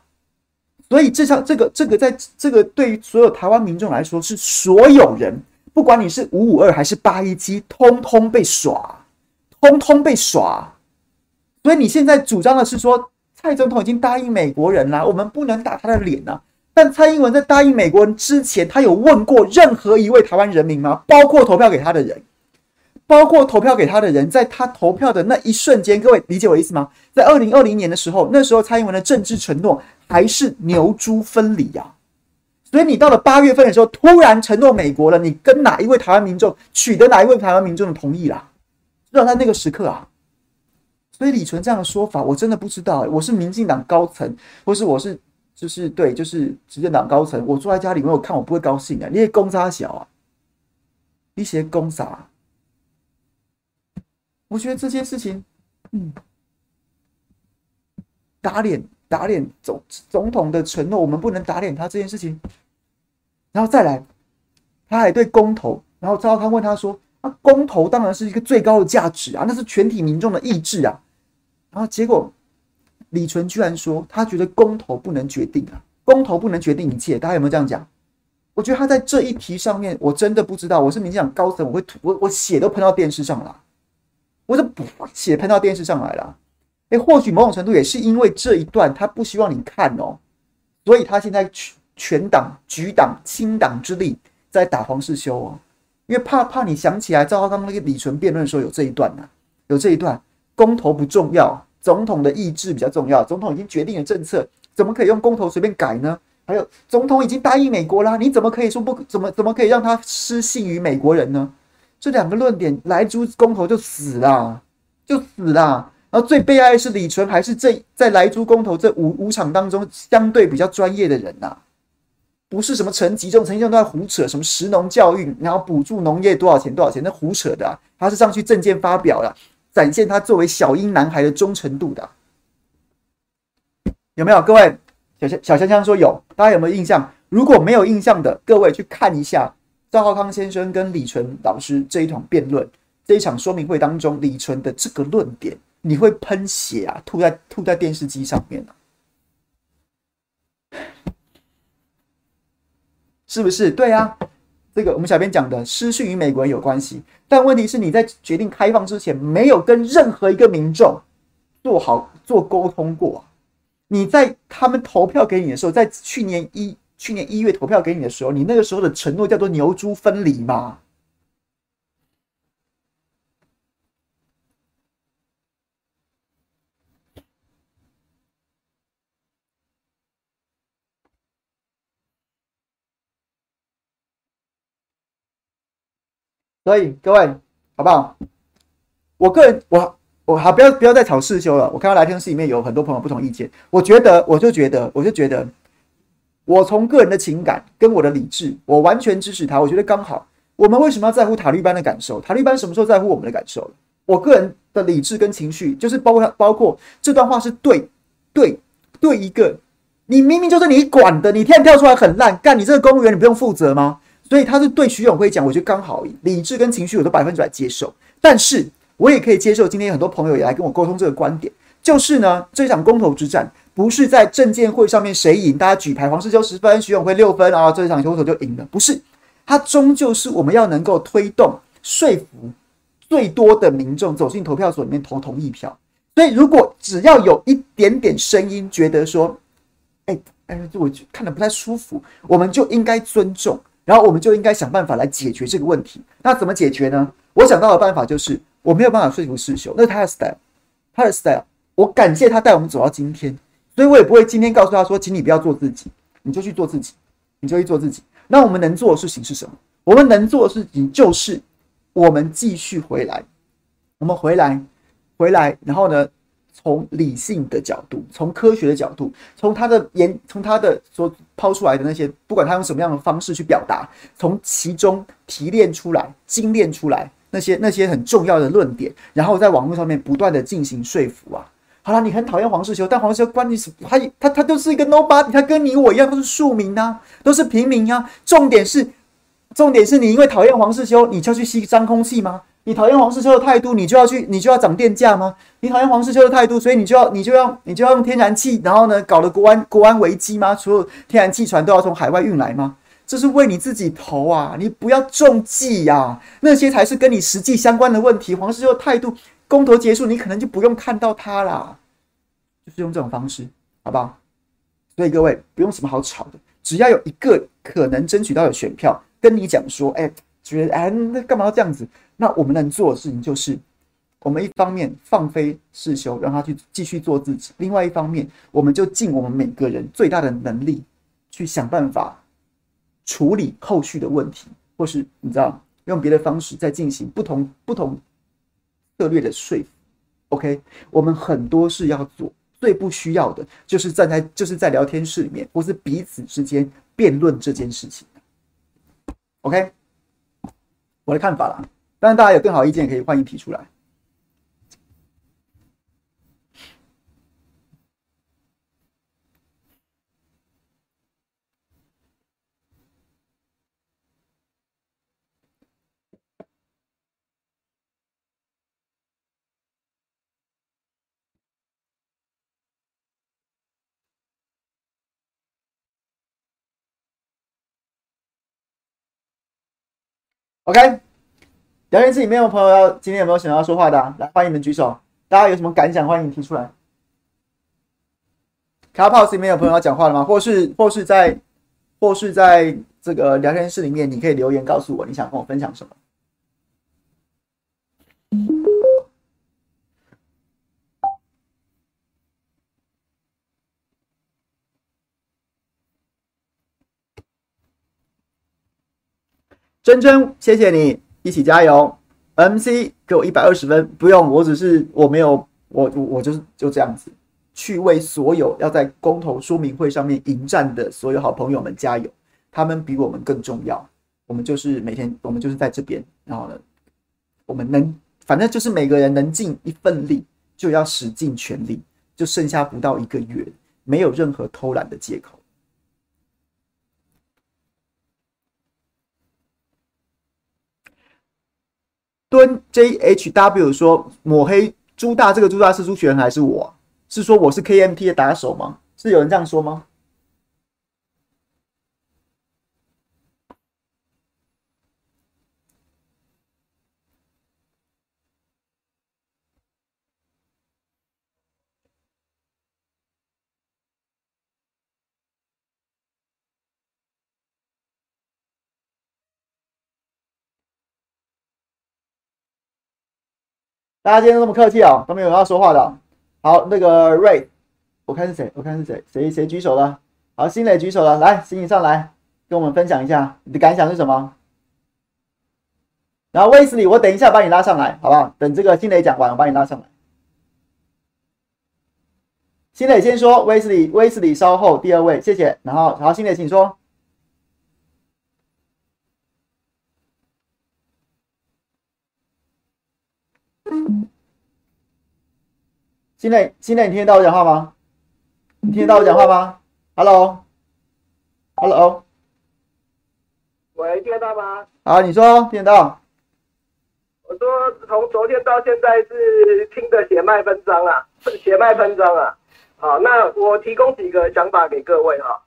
所以这场这个这个在这个对于所有台湾民众来说，是所有人不管你是五五二还是八一七，通通被耍，通通被耍。所以你现在主张的是说，蔡总统已经答应美国人了，我们不能打他的脸啊！但蔡英文在答应美国人之前，他有问过任何一位台湾人民吗？包括投票给他的人，包括投票给他的人，在他投票的那一瞬间，各位理解我意思吗？在二零二零年的时候，那时候蔡英文的政治承诺还是牛猪分离呀。所以你到了八月份的时候，突然承诺美国了，你跟哪一位台湾民众取得哪一位台湾民众的同意啦？知道在那个时刻啊。所以李淳这样的说法，我真的不知道。我是民进党高层，或是我是。就是对，就是执政党高层，我坐在家里面，我看我不会高兴啊！你些公杀小啊，一些公杀，我觉得这件事情，嗯，打脸打脸总总统的承诺，我们不能打脸他这件事情。然后再来，他还对公投，然后赵少康问他说：“啊，公投当然是一个最高的价值啊，那是全体民众的意志啊。”然后结果。李淳居然说，他觉得公投不能决定啊，公投不能决定一切。大家有没有这样讲？我觉得他在这一题上面，我真的不知道。我是民进党高层，我会吐，我我血都喷到电视上了，我就血喷到电视上来了。哎，或许某种程度也是因为这一段他不希望你看哦，所以他现在全全党举党倾党之力在打黄世修哦，因为怕怕你想起来赵少康那个李淳辩论的时候有这一段呐、啊，有这一段公投不重要。总统的意志比较重要，总统已经决定了政策，怎么可以用公投随便改呢？还有，总统已经答应美国啦，你怎么可以说不怎么怎么可以让他失信于美国人呢？这两个论点，来猪公投就死啦，就死啦。然后最悲哀的是李纯还是这在莱猪公投这五五场当中相对比较专业的人呐、啊，不是什么陈吉仲，陈吉仲都在胡扯什么石农教育，然后补助农业多少钱多少钱，那胡扯的、啊，他是上去政见发表了，展现他作为小英男孩的忠诚度的、有没有？各位小小香香说有，大家有没有印象？如果没有印象的，各位去看一下赵浩康先生跟李纯老师这一场辩论，这一场说明会当中，李纯的这个论点，你会喷血啊，吐在吐在电视机上面啊，是不是？对啊，这个我们小编讲的失信与美国人有关系，但问题是你在决定开放之前，没有跟任何一个民众做好做沟通过。你在他们投票给你的时候，在去年一。去年一月投票给你的时候，你那个时候的承诺叫做牛猪分离吗？所以各位，好不好？我个人，我我好，不要不要再吵世修了。我看到聊天室里面有很多朋友不同意见，我觉得，我就觉得，我就觉得。我从个人的情感跟我的理智，我完全支持他。我觉得刚好，我们为什么要在乎塔利班的感受？塔利班什么时候在乎我们的感受？我个人的理智跟情绪，就是包括，包括这段话是对，对，对一个你明明就是你管的，你现在跳出来很烂，干你这个公务员你不用负责吗？所以他是对徐永辉讲，我觉得刚好，理智跟情绪我都百分之百接受。但是我也可以接受，今天很多朋友也来跟我沟通这个观点，就是呢，这场公投之战。不是在证监会上面谁赢，大家举牌，黄世修十分，徐永辉六分啊，这一场公投就赢了。不是，它终究是我们要能够推动说服最多的民众走进投票所里面投同意票。所以，如果只要有一点点声音觉得说，哎哎，我就看得不太舒服，我们就应该尊重，然后我们就应该想办法来解决这个问题。那怎么解决呢？我想到的办法就是，我没有办法说服世修，那是他的 style，他的 style。我感谢他带我们走到今天。所以我也不会今天告诉他说，请你不要做自己，你就去做自己，你就去做自己。那我们能做的事情是什么？我们能做的事情就是，我们继续回来，我们回来，回来，然后呢，从理性的角度，从科学的角度，从他的言，从他的所抛出来的那些，不管他用什么样的方式去表达，从其中提炼出来、精炼出来那些那些很重要的论点，然后在网络上面不断的进行说服啊。好了，你很讨厌黄世修，但黄世修关你什么？他他他就是一个 nobody，他跟你我一样都是庶民呐、啊，都是平民、啊。重点是，重点是你因为讨厌黄世修，你就要去吸脏空气吗？你讨厌黄世修的态度，你就要去，你就要涨电价吗？你讨厌黄世修的态度，所以你就要，你就要，你就要用天然气，然后呢，搞得国安国安危机吗？所有天然气船都要从海外运来吗？这是为你自己投啊！你不要中计呀、啊，那些才是跟你实际相关的问题。黄世修的态度。公投结束，你可能就不用看到他啦，就是用这种方式，好不好？所以各位不用什么好吵的，只要有一个可能争取到的选票跟你讲说，哎，觉得哎，那干嘛要这样子？那我们能做的事情就是，我们一方面放飞士修，让他去继续做自己；另外一方面，我们就尽我们每个人最大的能力，去想办法处理后续的问题，或是你知道，用别的方式再进行不同不同。策略的说服，OK，我们很多事要做，最不需要的就是站在就是在聊天室里面或是彼此之间辩论这件事情，OK，我的看法啦，当然大家有更好意见可以欢迎提出来。OK，聊天室里面有朋友要今天有没有想要说话的、来，欢迎你们举手。大家有什么感想，欢迎你提出来。卡 p o s 里面有朋友要讲话了吗？或是或是在或是在这个聊天室里面，你可以留言告诉我你想跟我分享什么。珍珍，谢谢你，一起加油。MC 给我一百二十分，不用，我只是我没有我我我就是就这样子，去为所有要在公投说明会上面迎战的所有好朋友们加油，他们比我们更重要。我们就是每天，我们就是在这边，然后呢，我们能，反正就是每个人能尽一份力，就要使尽全力，就剩下不到一个月，没有任何偷懒的借口。蹲 JHW 说抹黑朱大，这个朱大是朱学恒还是我？是说我是 KMT 的打手吗？是有人这样说吗？大家今天都这么客气啊，都没有要说话的。好，那个瑞，我看是谁？我看是谁？谁谁举手了？好，新磊举手了，来，请你上来跟我们分享一下你的感想是什么？然后威斯里，我等一下把你拉上来，好不好？等这个新磊讲完，我把你拉上来。新磊先说，威斯里，威斯里稍后第二位，谢谢。然后，好，新磊请说。新磊，新磊，你听得到我讲话吗？你听得到我讲话吗？Hello，Hello，喂，听得到吗？好，你说听得到。我说从昨天到现在是听得血脉喷张啊，血脉喷张啊。好，那我提供几个想法给各位哈。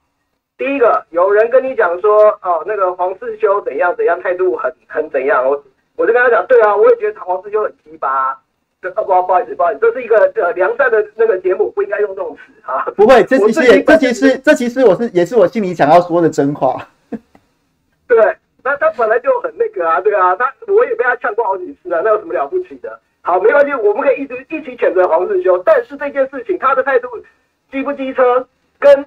第一个，有人跟你讲说，哦，那个黄世修怎样怎样，态度很很怎样，我我就跟他讲，对啊，我也觉得黄世修很鸡巴。不不不好意思，不好意思，这是一个呃良善的那个节目，不应该用这种词啊。不会，这其实也这其实这其实我是也是我心里想要说的真话。对，那他本来就很那个啊，对啊，他我也被他呛过好几次啊，那有什么了不起的？好，没关系，我们可以一直一起谴责黄世修，但是这件事情他的态度机不机车，跟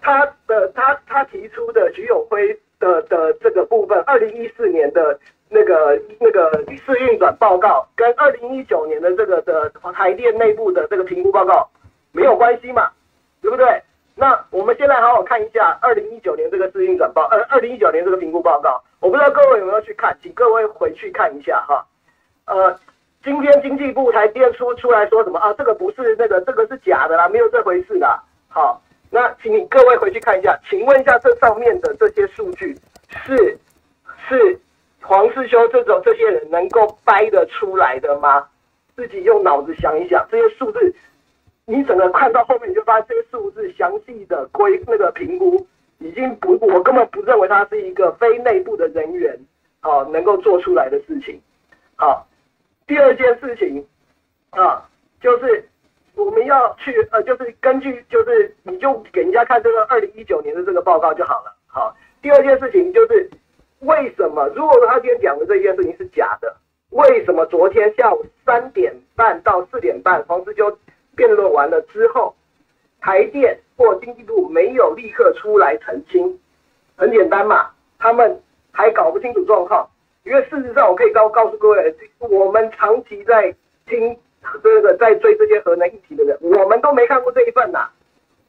他的他他提出的徐永辉的的这个部分，二零一四年的。那个那个试运转报告跟二零一九年的这个的台电内部的这个评估报告没有关系嘛，对不对？那我们先来好好看一下二零一九年这个试运转报，呃，二零一九年这个评估报告，我不知道各位有没有去看，请各位回去看一下哈。呃，今天经济部台电出出来说什么啊？这个不是那个，这个是假的啦，没有这回事啦。好，那请你各位回去看一下，请问一下这上面的这些数据是是。黄世修这种这些人能够掰得出来的吗？自己用脑子想一想，这些数字，你整个看到后面你就发现这些数字详细的归那个评估，已经不，我根本不认为他是一个非内部的人员，啊，能够做出来的事情。好，第二件事情，啊，就是我们要去，呃，就是根据，就是你就给人家看这个二零一九年的这个报告就好了。好，第二件事情就是。为什么？如果说他今天讲的这件事情是假的，为什么昨天下午三点半到四点半，黄世修辩论完了之后，台电或经济部没有立刻出来澄清？很简单嘛，他们还搞不清楚状况。因为事实上，我可以告告诉各位，我们长期在听这个在追这些核能议题的人，我们都没看过这一份呐、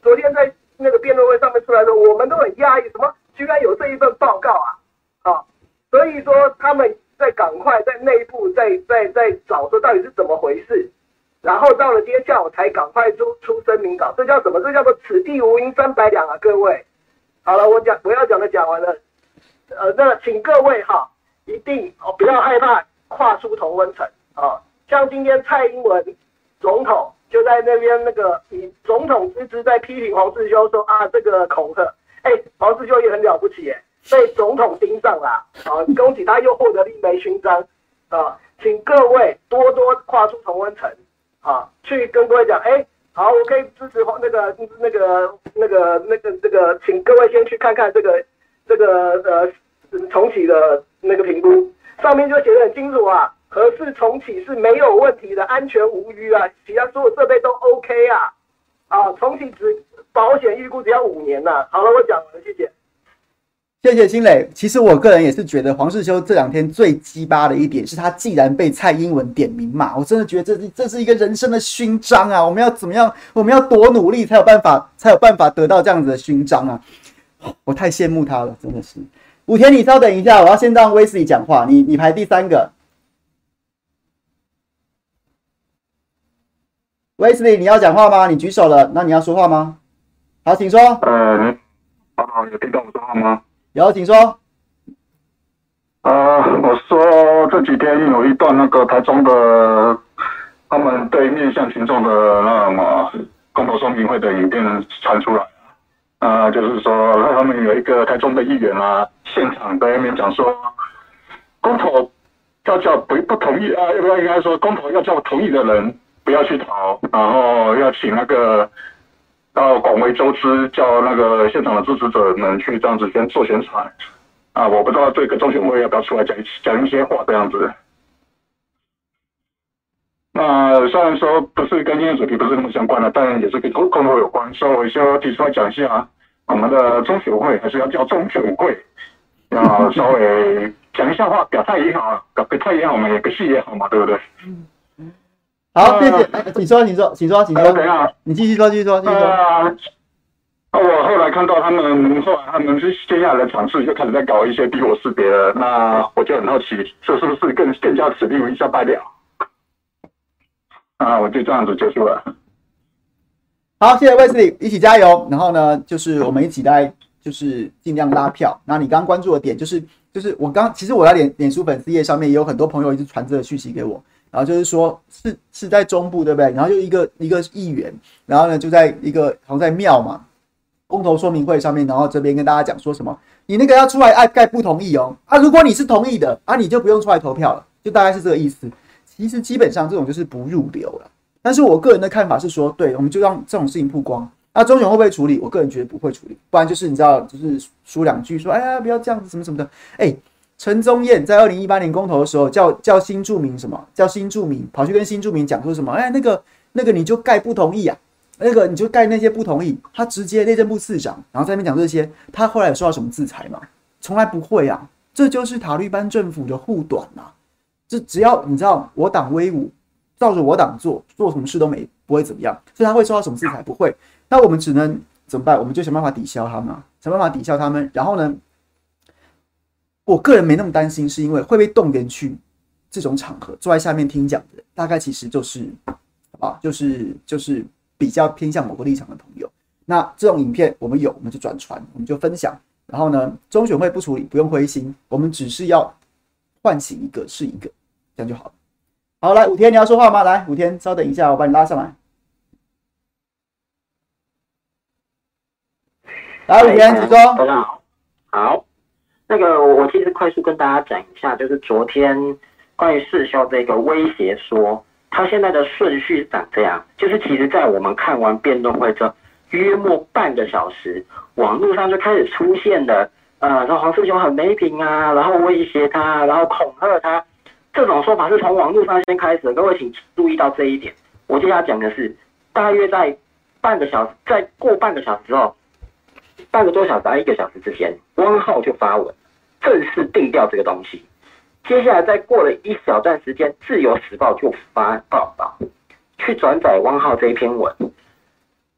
昨天在那个辩论会上面出来的时候，我们都很讶异，什么居然有这一份报告啊？啊，所以说他们在赶快在内部在在在找说到底是怎么回事，然后到了今天下午才赶快出出声明稿，这叫什么？这叫做此地无银三百两啊！各位，好了，我讲我要讲的讲完了，呃，那请各位哈，一定哦不要害怕跨出同温层啊，像今天蔡英文总统就在那边那个以总统之姿在批评黄世修说啊这个恐吓，哎，黄世修也很了不起耶。被总统盯上了啊！恭喜他又获得了一枚勋章啊！请各位多多跨出同温层啊，去跟各位讲，哎、好，我可以支持那个那个那个那个这个，请各位先去看看这个这个呃重启的那个评估，上面就写得很清楚啊，核四重启是没有问题的，安全无虞啊，其他所有设备都 OK 啊，啊，重启只保险预估只要五年呐、啊。好了，我讲完了，谢谢。谢谢新磊。其实我个人也是觉得黄世修这两天最鸡巴的一点是他既然被蔡英文点名骂，我真的觉得这是这是一个人生的勋章啊！我们要怎么样？我们要多努力才有办法才有办法得到这样子的勋章啊！我太羡慕他了，真的是。武田，你稍等一下，我要先让威斯利讲话。你你排第三个，威斯利，你要讲话吗？你举手了，那你要说话吗？好，请说。呃，你好，有听到我说话吗？有，请说。呃，我说这几天有一段那个台中的他们对面向群众的那么公投说明会的影片传出来。啊、就是说，他们有一个台中的议员啊，现场在那边讲说，公投要叫不不同意啊，要不要应该说公投要叫同意的人不要去投，然后要请那个到广为周知，叫那个现场的支持者们去这样子先做宣传啊，我不知道这个中选会要不要出来讲讲一些话这样子。那虽然说不是跟今天主题不是那么相关的，但也是跟工作有关，所以我需要提出来讲一下。我们的中选会还是要叫中选会，要 (laughs) 稍微讲一下话，表态也好，表个态也好嘛，演个戏也好嘛，对不对？好，谢谢。呃、(laughs) 请说，请说，请说，请说。等一下，你继续说，继续说，继续说。啊，我后来看到他们，后来他们是接下来的尝试就开始在搞一些敌我识别了，那我就很好奇，这是不是更更加指定一下代表？啊，我就这样子结束了。好，谢谢卫斯理，一起加油。然后呢，就是我们一起来，就是尽量拉票。那你刚刚关注的点，就是就是我刚其实我在脸脸书粉丝页上面也有很多朋友一直传这个讯息给我，然后就是说是是在中部对不对？然后就一个一个议员，然后呢就在一个好像在庙嘛公投说明会上面，然后这边跟大家讲说什么，你那个要出来爱盖不同意哦啊，如果你是同意的啊，你就不用出来投票了，就大概是这个意思。其实基本上这种就是不入流了。但是我个人的看法是说，对，我们就让这种事情曝光。那中选会不会处理？我个人觉得不会处理，不然就是你知道，就是说两句，说哎呀，不要这样子，什么什么的。哎，陈宗彦在二零一八年公投的时候，叫叫新住民什么？叫新住民跑去跟新住民讲说什么？哎，那个那个你就盖不同意啊，那个你就盖那些不同意。他直接内政部次长，然后在那边讲这些，他后来有受到什么制裁吗？从来不会啊，这就是塔利班政府的护短啊。这只要你知道我党威武。照着我党做，做什么事都没不会怎么样，所以他会受到什么制裁？不会。那我们只能怎么办？我们就想办法抵消他们，想办法抵消他们。然后呢，我个人没那么担心，是因为会被动员去这种场合坐在下面听讲的，大概其实就是啊，就是就是比较偏向某个立场的朋友。那这种影片我们有，我们就转传，我们就分享。然后呢，中选会不处理，不用灰心，我们只是要唤醒一个是一个，这样就好了。好，来，武天，你要说话吗？来，武天，稍等一下，我把你拉上来。来，武田，请说。大家好。好，那个我我其实快速跟大家讲一下，就是昨天关于世修这个威胁说，他现在的顺序长这样，就是其实在我们看完辩论会之后，约莫半个小时，网络上就开始出现了，呃，说黄世修很没品啊，然后威胁他，然后恐吓他。这种说法是从网络上先开始的，各位请注意到这一点。我接下来讲的是，大约在半个小时，在过半个小时之后，半个多小时到一个小时之间，汪浩就发文正式定调这个东西。接下来再过了一小段时间，《自由时报》就发报道，去转载汪浩这一篇文。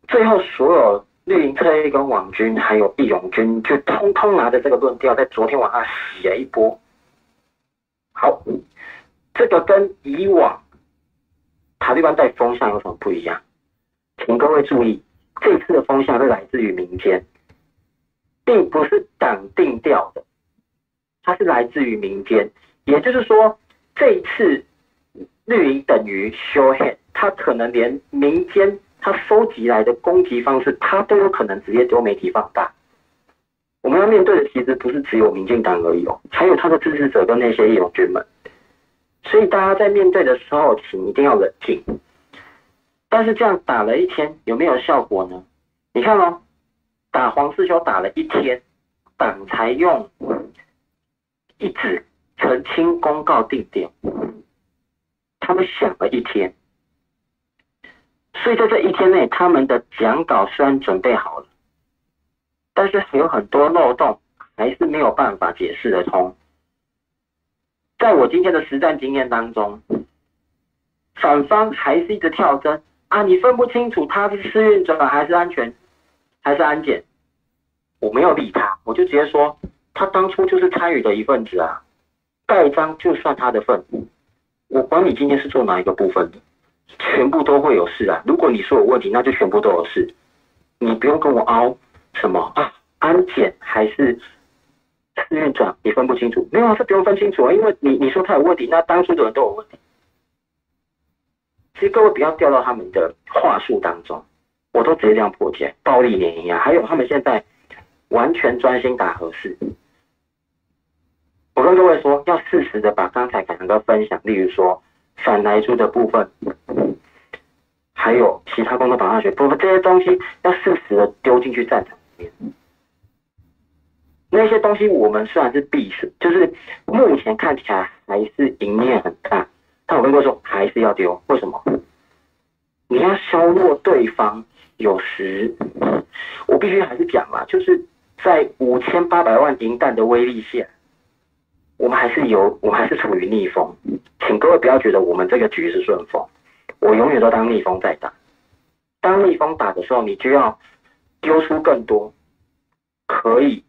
最后，所有绿营侧翼跟网军还有义勇军，就通通拿着这个论调，在昨天晚上洗了一波。好。这个跟以往塔利班带风向有什么不一样？请各位注意，这次的风向是来自于民间，并不是党定调的，它是来自于民间。也就是说，这一次绿营等于 show hand，他可能连民间他收集来的攻击方式，他都有可能直接丢媒体放大。我们要面对的其实不是只有民进党而已哦，还有他的支持者跟那些义勇军们。所以大家在面对的时候，请一定要冷静。但是这样打了一天，有没有效果呢？你看哦，打黄世修打了一天，党才用一纸澄清公告定点，他们想了一天。所以在这一天内，他们的讲稿虽然准备好了，但是还有很多漏洞，还是没有办法解释得通。在我今天的实战经验当中，反方还是一直跳针啊，你分不清楚他是试运转还是安全还是安检，我没有理他，我就直接说他当初就是参与的一份子啊，盖章就算他的份，我管你今天是做哪一个部分的，全部都会有事啊。如果你说有问题，那就全部都有事，你不用跟我凹什么啊，安检还是。试运转你分不清楚，没有啊，这不用分清楚啊，因为你你说他有问题，那当初的人都有问题。其实各位不要掉到他们的话术当中，我都直接这样破解，暴力碾压，还有他们现在完全专心打核四。我跟各位说，要适时的把刚才凯强哥分享，例如说反莱猪的部分，还有其他工作党大学部分这些东西，要适时的丢进去战场里面。那些东西我们虽然是必须，就是目前看起来还是赢面很大，但我跟各位说还是要丢。为什么？你要削弱对方，有时我必须还是讲嘛，就是在五千八百万银弹的威力下，我们还是有，我们还是处于逆风。请各位不要觉得我们这个局是顺风，我永远都当逆风在打。当逆风打的时候，你就要丢出更多可以。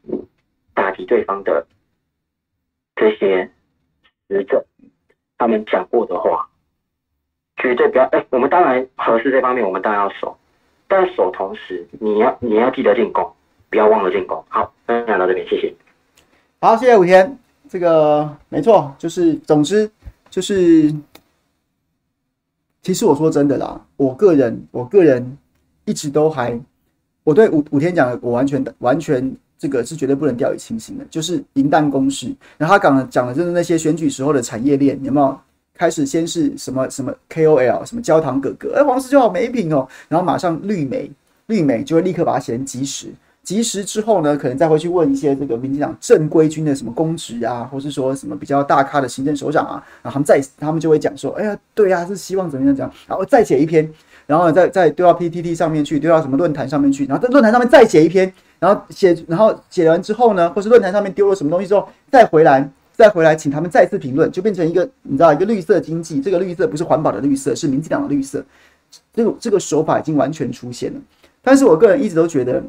打击对方的这些使者，他们讲过的话，绝对不要。哎，我们当然合适这方面，我们当然要守，但守同时，你要你要记得进攻，不要忘了进攻。好，分享到这边，谢谢。好，谢谢武田。这个没错，就是总之就是，其实我说真的啦，我个人我个人一直都还，我对武武田讲的，我完全完全。这个是绝对不能掉以轻心的，就是银弹攻势。然后他讲的讲的就是那些选举时候的产业链，有没有开始先是什么什么 KOL，什么焦糖哥哥，哎，黄士修好没品哦。然后马上绿媒，绿媒就会立刻把它写成即时，即时之后呢，可能再回去问一些这个民进党正规军的什么公职啊，或是说什么比较大咖的行政首长啊，然后他们再他们就会讲说，哎呀，对呀、是希望怎么样怎样，然后再写一篇，然后再再丢到 PTT 上面去，丢到什么论坛上面去，然后在论坛上面再写一篇。然后写，然后写完之后呢，或是论坛上面丢了什么东西之后，再回来，再回来，请他们再次评论，就变成一个你知道一个绿色经济。这个绿色不是环保的绿色，是民进党的绿色。这个这个手法已经完全出现了。但是我个人一直都觉得，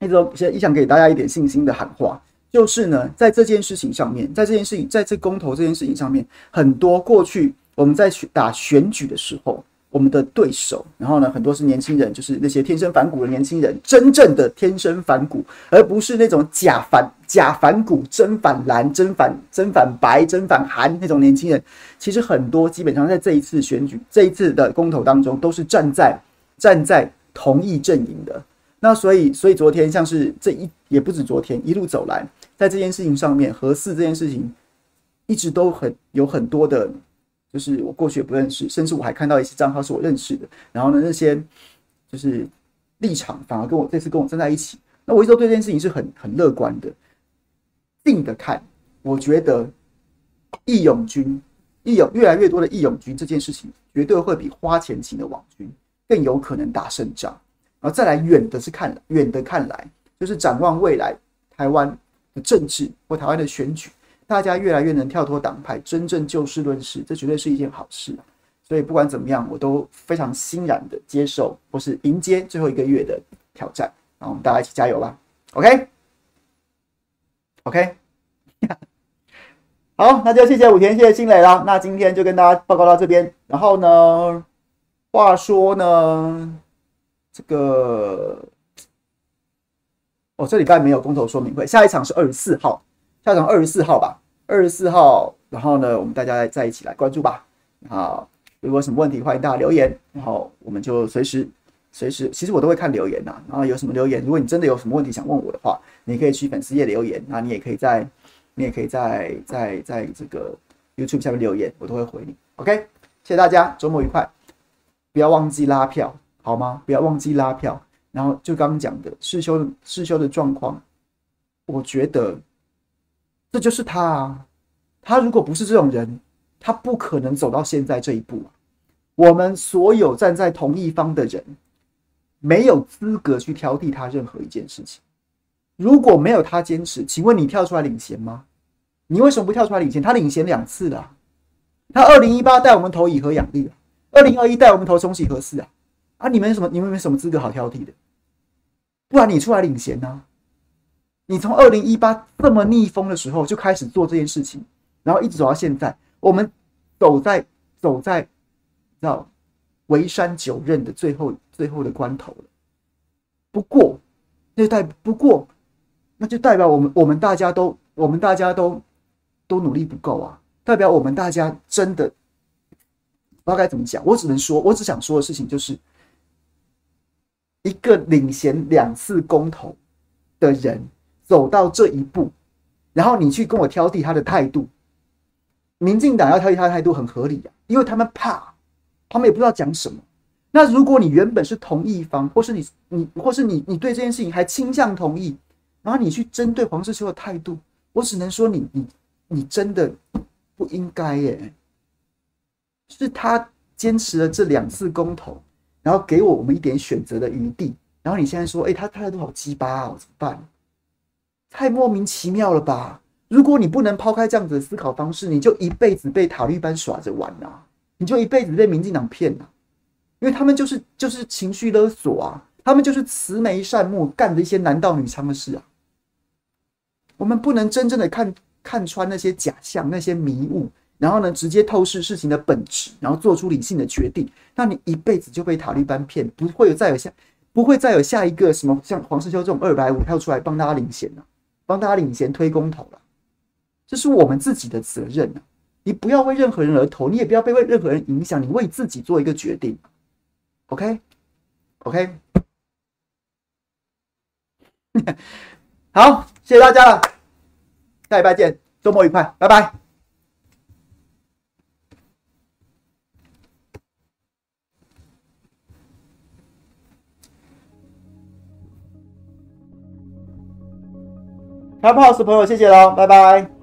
一直都现在一想给大家一点信心的喊话，就是呢，在这件事情上面，在这件事情，在这公投这件事情上面，很多过去我们在选打选举的时候。我们的对手，然后呢，很多是年轻人，就是那些天生反骨的年轻人，真正的天生反骨，而不是那种假反假反骨，真反蓝，真反真反白，真反韩那种年轻人。其实很多基本上在这一次选举，这一次的公投当中，都是站在站在同一阵营的。那所以，所以昨天像是这一也不止昨天一路走来，在这件事情上面，核四这件事情一直都很有很多的。就是我过去也不认识，甚至我还看到一些账号是我认识的。然后呢，那些就是立场反而跟我这次跟我站在一起。那我一直都对这件事情是很很乐观的。定的看，我觉得义勇军、义勇越来越多的义勇军这件事情，绝对会比花钱请的网军更有可能打胜仗。然后再来远的是看远的看来，就是展望未来台湾的政治或台湾的选举。大家越来越能跳脱党派，真正就事论事，这绝对是一件好事。所以不管怎么样，我都非常欣然的接受，或是迎接最后一个月的挑战。然后我们大家一起加油吧！OK，OK，(laughs) 好，那就谢谢武田，谢谢新磊了。那今天就跟大家报告到这边。然后呢，话说呢，这个哦，这礼拜没有公投说明会，下一场是二十四号。下场二十四号吧，二十四号，然后呢，我们大家再一起来关注吧。好，如果有什么问题，欢迎大家留言，然后我们就随时随时，其实我都会看留言呐。然后有什么留言，如果你真的有什么问题想问我的话，你可以去粉丝页留言，那你也可以在你也可以在在在这个 YouTube 下面留言，我都会回你。OK，谢谢大家，周末愉快，不要忘记拉票，好吗？不要忘记拉票。然后就刚刚讲的世修世修的状况，我觉得。这就是他啊！他如果不是这种人，他不可能走到现在这一步。我们所有站在同一方的人，没有资格去挑剔他任何一件事情。如果没有他坚持，请问你跳出来领衔吗？你为什么不跳出来领衔？他领衔两次了，他二零一八带我们投以和养绿，二零二一带我们投重启核四啊，啊，你们什么？你们没什么资格好挑剔的？不然你出来领衔呢？你从二零一八这么逆风的时候就开始做这件事情，然后一直走到现在，我们走在走在，知道围山九仞的最后最后的关头了。不过，那代不过，那就代表我们我们大家都我们大家都都努力不够啊！代表我们大家真的不知道该怎么讲。我只能说，我只想说的事情就是，一个领衔两次公投的人。走到这一步，然后你去跟我挑剔他的态度，民进党要挑剔他的态度很合理啊，因为他们怕，他们也不知道讲什么。那如果你原本是同意方，或是你你或是你你对这件事情还倾向同意，然后你去针对黄世修的态度，我只能说你你你真的不应该耶。是他坚持了这两次公投，然后给我我们一点选择的余地，然后你现在说，哎，他态度好鸡巴哦，怎么办？太莫名其妙了吧！如果你不能抛开这样子的思考方式，你就一辈子被塔利班耍着玩呐、你就一辈子被民进党骗呐，因为他们就是就是情绪勒索啊，他们就是慈眉善目干的一些男盗女娼的事啊。我们不能真正的看看穿那些假象、那些迷雾，然后呢，直接透视事情的本质，然后做出理性的决定，那你一辈子就被塔利班骗，不会有再有下，不会再有下一个什么像黄世修这种二百五跳出来帮大家领衔了。帮大家领衔推公投了，这是我们自己的责任啊！你不要为任何人而投，你也不要被为任何人影响，你为自己做一个决定。OK，OK，(laughs) 好，谢谢大家了，下礼拜见，周末愉快，拜拜。Clubhouse 朋友，谢谢喽，拜拜。